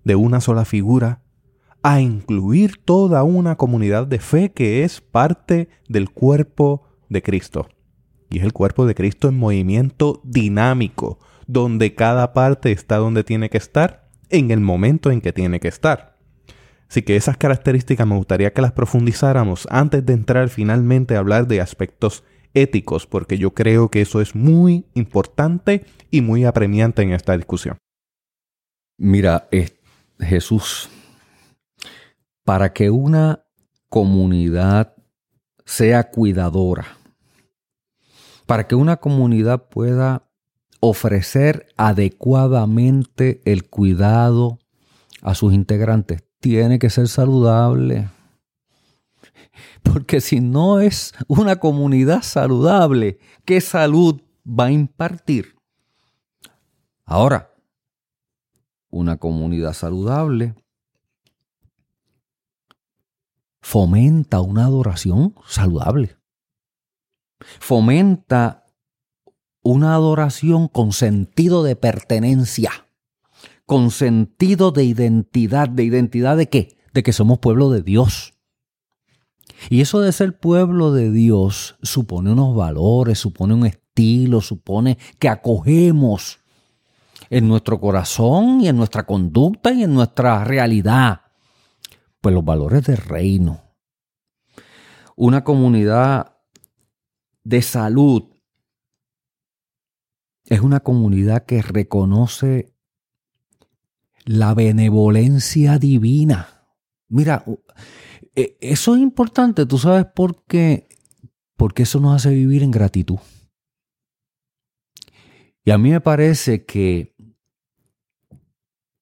de una sola figura a incluir toda una comunidad de fe que es parte del cuerpo de Cristo. Y es el cuerpo de Cristo en movimiento dinámico, donde cada parte está donde tiene que estar en el momento en que tiene que estar. Así que esas características me gustaría que las profundizáramos antes de entrar finalmente a hablar de aspectos éticos, porque yo creo que eso es muy importante y muy apremiante en esta discusión. Mira, Jesús, para que una comunidad sea cuidadora, para que una comunidad pueda ofrecer adecuadamente el cuidado a sus integrantes, tiene que ser saludable. Porque si no es una comunidad saludable, ¿qué salud va a impartir? Ahora, una comunidad saludable fomenta una adoración saludable. Fomenta una adoración con sentido de pertenencia, con sentido de identidad. ¿De identidad de qué? De que somos pueblo de Dios. Y eso de ser pueblo de Dios supone unos valores, supone un estilo, supone que acogemos en nuestro corazón y en nuestra conducta y en nuestra realidad. Pues los valores del reino. Una comunidad de salud es una comunidad que reconoce la benevolencia divina. Mira, e, eso es importante, tú sabes por qué, porque eso nos hace vivir en gratitud. Y a mí me parece que,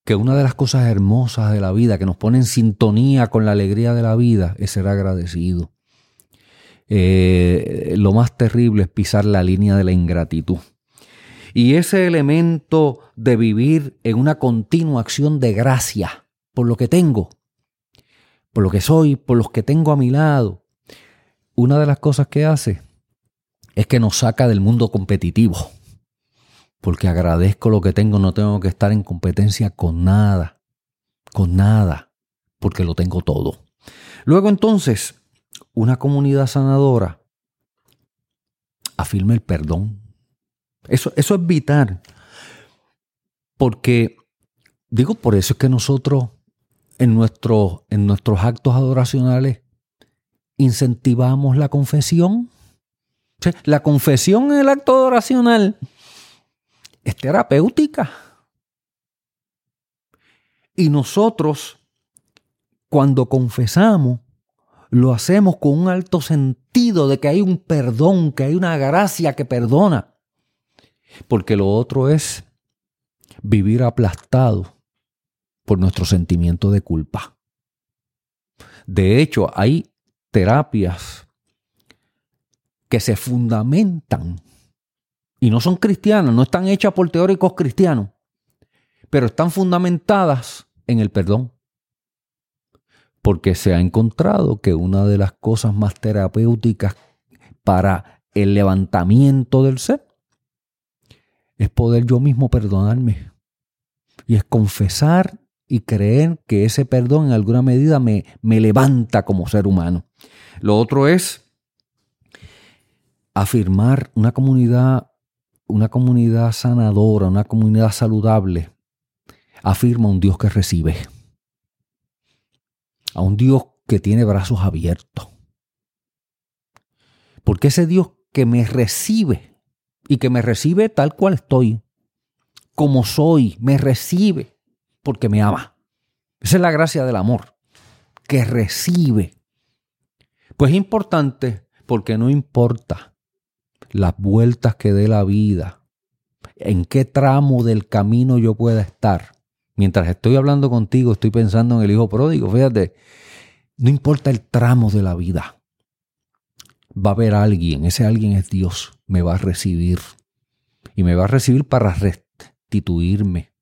que una de las cosas hermosas de la vida, que nos pone en sintonía con la alegría de la vida, es ser agradecido. Eh, lo más terrible es pisar la línea de la ingratitud. Y ese elemento de vivir en una continua acción de gracia por lo que tengo, por lo que soy, por los que tengo a mi lado, una de las cosas que hace es que nos saca del mundo competitivo. Porque agradezco lo que tengo, no tengo que estar en competencia con nada, con nada, porque lo tengo todo. Luego entonces, una comunidad sanadora afirma el perdón. Eso, eso es vital. Porque, digo, por eso es que nosotros en, en nuestros actos adoracionales incentivamos la confesión. La confesión en el acto adoracional es terapéutica. Y nosotros, cuando confesamos, lo hacemos con un alto sentido de que hay un perdón, que hay una gracia que perdona. Porque lo otro es vivir aplastado por nuestro sentimiento de culpa. De hecho, hay terapias que se fundamentan y no son cristianas, no están hechas por teóricos cristianos, pero están fundamentadas en el perdón. Porque se ha encontrado que una de las cosas más terapéuticas para el levantamiento del ser es poder yo mismo perdonarme. Y es confesar y creer que ese perdón en alguna medida me, me levanta como ser humano. Lo otro es afirmar una comunidad, una comunidad sanadora, una comunidad saludable. Afirma un Dios que recibe. A un Dios que tiene brazos abiertos. Porque ese Dios que me recibe y que me recibe tal cual estoy, como soy, me recibe porque me ama. Esa es la gracia del amor, que recibe. Pues es importante porque no importa las vueltas que dé la vida, en qué tramo del camino yo pueda estar. Mientras estoy hablando contigo, estoy pensando en el hijo pródigo. Fíjate, no importa el tramo de la vida. Va a haber alguien, ese alguien es Dios, me va a recibir. Y me va a recibir para restituirme,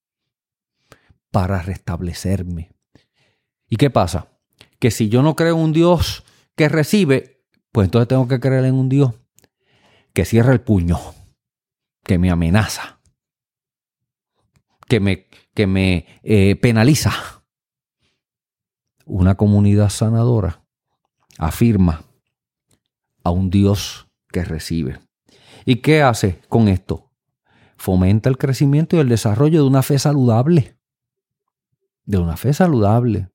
para restablecerme. ¿Y qué pasa? Que si yo no creo en un Dios que recibe, pues entonces tengo que creer en un Dios que cierra el puño, que me amenaza, que me, que me eh, penaliza. una comunidad sanadora afirma a un Dios que recibe. ¿Y qué hace con esto? Fomenta el crecimiento y el desarrollo de una fe saludable. De una fe saludable.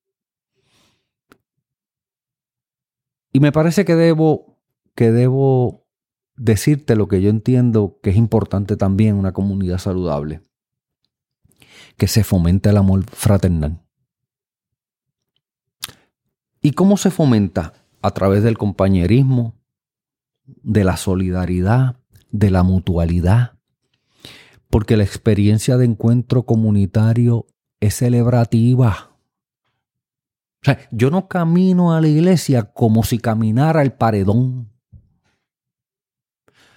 Y me parece que debo, que debo decirte lo que yo entiendo que es importante también una comunidad saludable. Que se fomente el amor fraternal. ¿Y cómo se fomenta? A través del compañerismo, de la solidaridad, de la mutualidad. Porque la experiencia de encuentro comunitario es celebrativa. O sea, yo no camino a la iglesia como si caminara el paredón.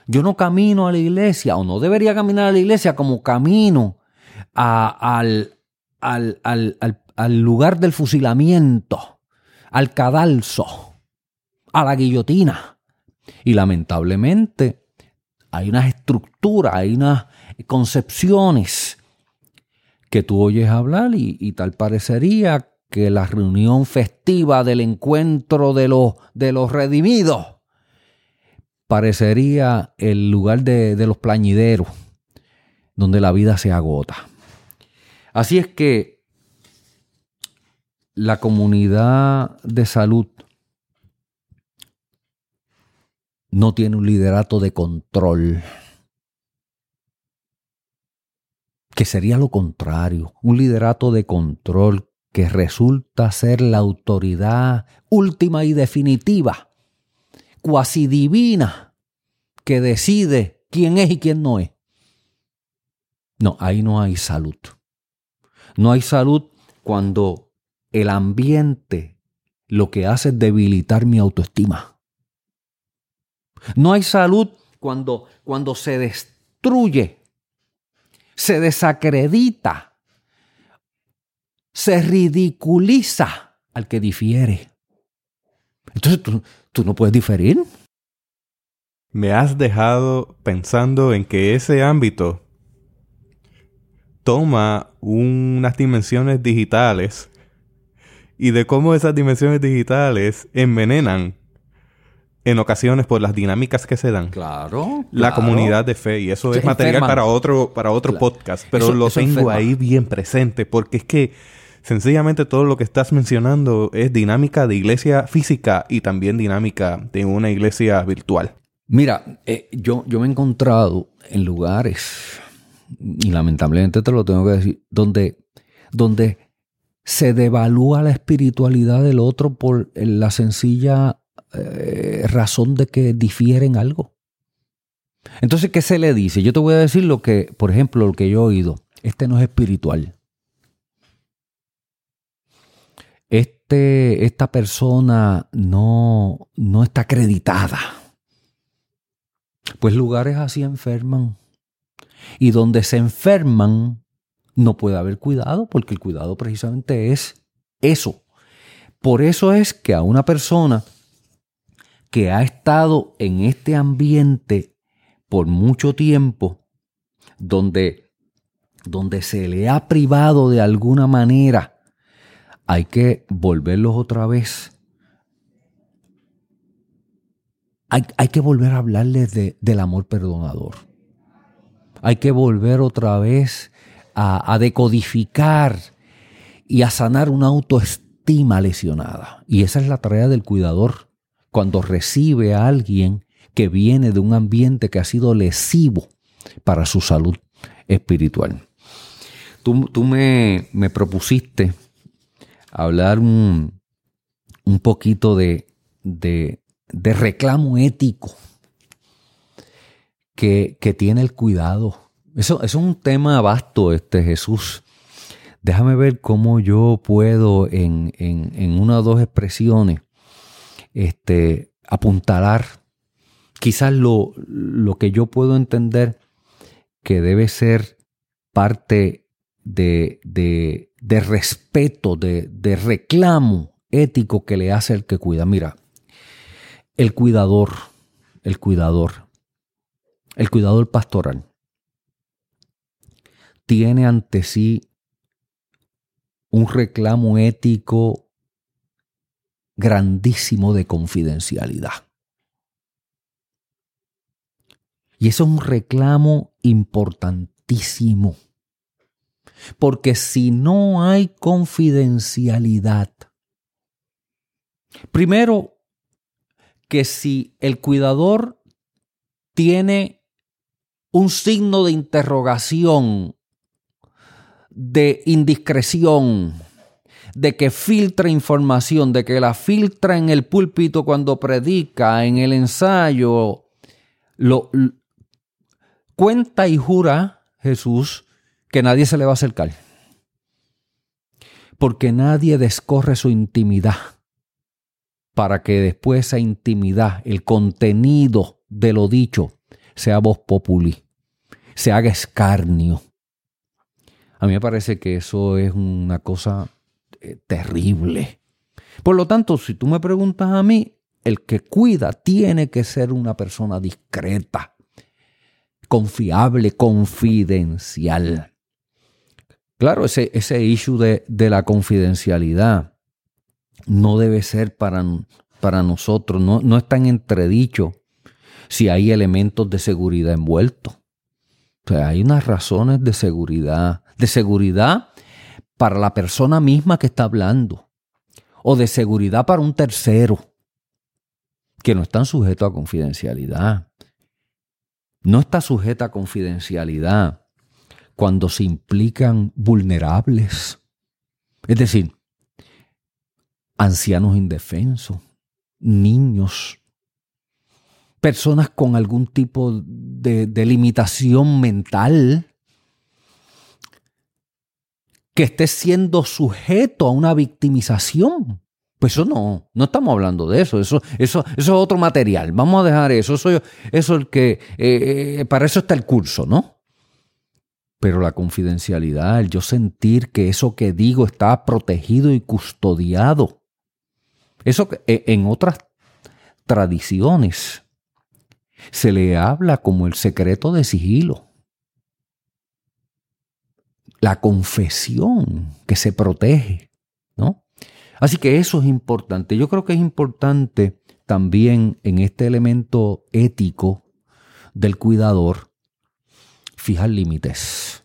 Yo no camino a la iglesia, o no debería caminar a la iglesia como camino al, al, al lugar del fusilamiento, al cadalso, a la guillotina. Y lamentablemente hay unas estructuras, hay unas concepciones que tú oyes hablar y, tal parecería que la reunión festiva del encuentro de los, de los redimidos parecería el lugar de, de los plañideros, donde la vida se agota. Así es que la comunidad de salud no tiene un liderato de control, que sería lo contrario, un liderato de control que resulta ser la autoridad última y definitiva, cuasi divina, que decide quién es y quién no es. No, ahí no hay salud. No hay salud cuando el ambiente lo que hace es debilitar mi autoestima. No hay salud cuando, cuando se destruye, se desacredita, se ridiculiza al que difiere. Entonces tú, tú no puedes diferir. Me has dejado pensando en que ese ámbito toma unas dimensiones digitales y de cómo esas dimensiones digitales envenenan en ocasiones por las dinámicas que se dan. Claro. La comunidad de fe. Y eso es material para otro, para otro podcast. Pero lo tengo ahí bien presente. Porque es que sencillamente todo lo que estás mencionando es dinámica de iglesia física y también dinámica de una iglesia virtual. Mira, eh, yo, yo me he encontrado en lugares, y lamentablemente te lo tengo que decir, donde, donde se devalúa la espiritualidad del otro por la sencilla eh, razón de que difieren algo. Entonces, ¿qué se le dice? Yo te voy a decir lo que, por ejemplo, lo que yo he oído. Este no es espiritual. Este, esta persona no, no está acreditada. Pues lugares así enferman. Y donde se enferman, no puede haber cuidado, porque el cuidado precisamente es eso. Por eso es que a una persona que ha estado en este ambiente por mucho tiempo, donde, donde se le ha privado de alguna manera, hay que volverlos otra vez. Hay, hay que volver a hablarles de, del amor perdonador. Hay que volver otra vez a, a decodificar y a sanar una autoestima lesionada. Y esa es la tarea del cuidador cuando recibe a alguien que viene de un ambiente que ha sido lesivo para su salud espiritual. Tú, me, propusiste hablar un, poquito de, de, reclamo ético que, tiene el cuidado. Eso, es un tema vasto, este Jesús. Déjame ver cómo yo puedo en, en una o dos expresiones este, apuntalar quizás lo, lo que yo puedo entender que debe ser parte de, de, de respeto, de, de, reclamo ético que le hace el que cuida. Mira, el cuidador, el cuidador, el cuidador pastoral, tiene ante sí un reclamo ético grandísimo de confidencialidad. Y eso es un reclamo importantísimo. Porque si no hay confidencialidad, primero que si el cuidador tiene un signo de interrogación, de indiscreción, de que filtra información, de que la filtra en el púlpito cuando predica, en el ensayo, lo, cuenta y jura Jesús que nadie se le va a acercar. Porque nadie descorre su intimidad para que después esa intimidad, el contenido de lo dicho, sea voz populi, se haga escarnio. A mí me parece que eso es una cosa eh, terrible. Por lo tanto, si tú me preguntas a mí, el que cuida tiene que ser una persona discreta, confiable, confidencial. Claro, ese, ese issue de, de la confidencialidad no debe ser para, para nosotros, no, no está en entredicho si hay elementos de seguridad envueltos. O sea, hay unas razones de seguridad, de seguridad para la persona misma que está hablando, o de seguridad para un tercero, que no están sujetos a confidencialidad. No está sujeta a confidencialidad cuando se implican vulnerables, es decir, ancianos indefensos, niños, personas con algún tipo de, limitación mental, que esté siendo sujeto a una victimización. Pues eso no, no estamos hablando de eso, eso, eso, eso es otro material. Vamos a dejar eso, eso, eso el que, eh, para eso está el curso, ¿no? Pero la confidencialidad, el yo sentir que eso que digo está protegido y custodiado. Eso e, en otras tradiciones se le habla como el secreto de sigilo. La confesión que se protege, ¿no? Así que eso es importante. Yo creo que es importante también en este elemento ético del cuidador fijar límites.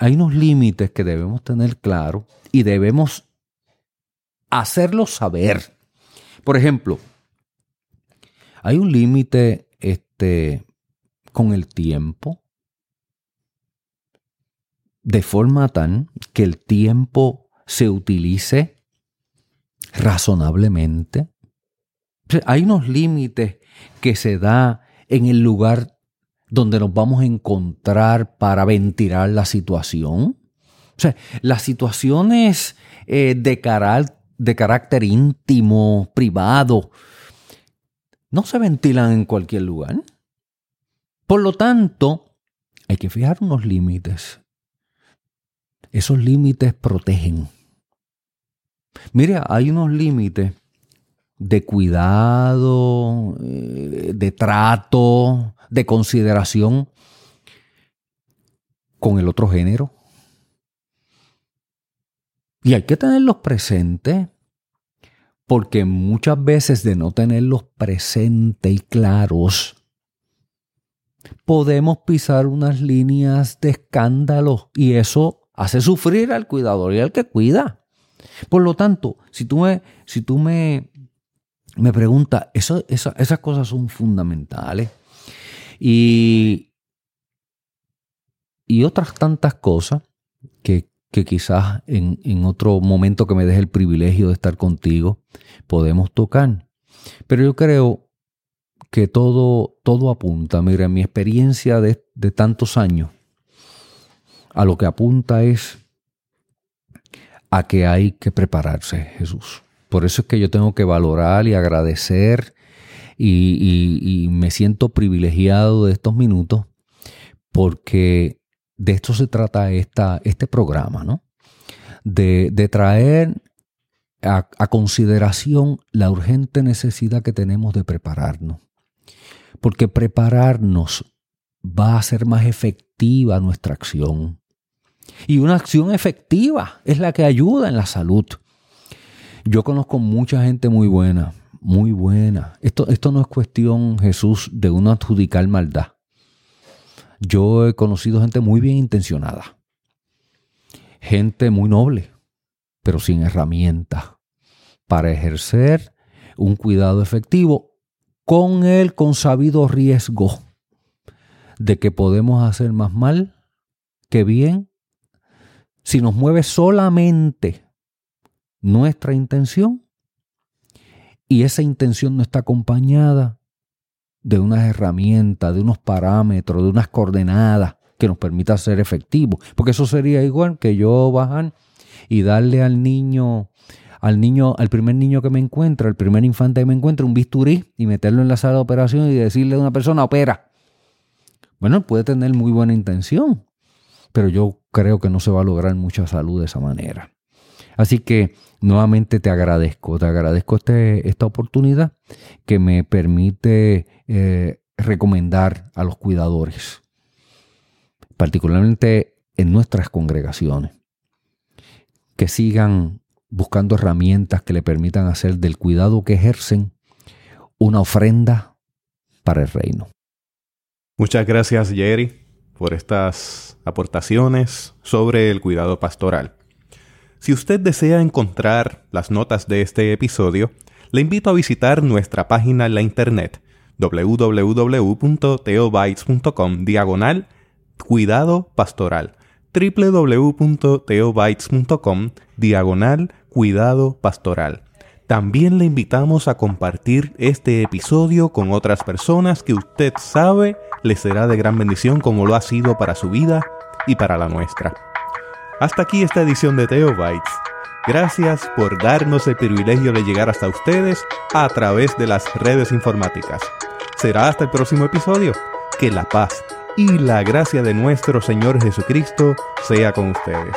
Hay unos límites que debemos tener claros y debemos hacerlos saber. Por ejemplo, hay un límite este, con el tiempo, de forma tan que el tiempo se utilice razonablemente. Hay unos límites que se da en el lugar donde nos vamos a encontrar para ventilar la situación. O sea, las situaciones eh, de, de carácter íntimo, privado, no se ventilan en cualquier lugar. Por lo tanto, hay que fijar unos límites. Esos límites protegen. Mire, hay unos límites de cuidado, eh, de trato, de consideración con el otro género. Y hay que tenerlos presentes, porque muchas veces de no tenerlos presentes y claros, podemos pisar unas líneas de escándalo y eso hace sufrir al cuidador y al que cuida. Por lo tanto, si tú me, si tú me, me preguntas, eso, esas cosas son fundamentales. Y, y otras tantas cosas que, que quizás en, en, otro momento que me deje el privilegio de estar contigo podemos tocar. Pero yo creo que todo, todo apunta, mira, mi experiencia de, de tantos años, a lo que apunta es a que hay que prepararse, Jesús. Por eso es que yo tengo que valorar y agradecer y, me siento privilegiado de estos minutos porque de esto se trata esta, este programa, ¿no? De, traer a, a, consideración la urgente necesidad que tenemos de prepararnos. Porque prepararnos va a hacer más efectiva nuestra acción. Y una acción efectiva es la que ayuda en la salud. Yo conozco mucha gente muy buena, muy buena. Esto, esto no es cuestión, Jesús, de una adjudicar maldad. Yo he conocido gente muy bien intencionada, gente muy noble, pero sin herramientas para ejercer un cuidado efectivo con el consabido riesgo de que podemos hacer más mal que bien si nos mueve solamente nuestra intención y esa intención no está acompañada de unas herramientas, de unos parámetros, de unas coordenadas que nos permitan ser efectivos. Porque eso sería igual que yo bajar y darle al niño al niño, al primer niño que me encuentra, al primer infante que me encuentra, un bisturí y meterlo en la sala de operación y decirle a una persona, opera. Bueno, puede tener muy buena intención, pero yo creo que no se va a lograr mucha salud de esa manera. Así que nuevamente te agradezco, te agradezco este, esta oportunidad que me permite eh, recomendar a los cuidadores, particularmente en nuestras congregaciones, que sigan buscando herramientas que le permitan hacer del cuidado que ejercen una ofrenda para el reino. Muchas gracias Jerry por estas aportaciones sobre el cuidado pastoral. Si usted desea encontrar las notas de este episodio, le invito a visitar nuestra página en la internet www.teobytes.com diagonal cuidado pastoral www.teobytes.com diagonal cuidado pastoral. También le invitamos a compartir este episodio con otras personas que usted sabe le será de gran bendición como lo ha sido para su vida y para la nuestra. Hasta aquí esta edición de Teobytes. Gracias por darnos el privilegio de llegar hasta ustedes a través de las redes informáticas. Será hasta el próximo episodio. Que la paz y la gracia de nuestro Señor Jesucristo sea con ustedes.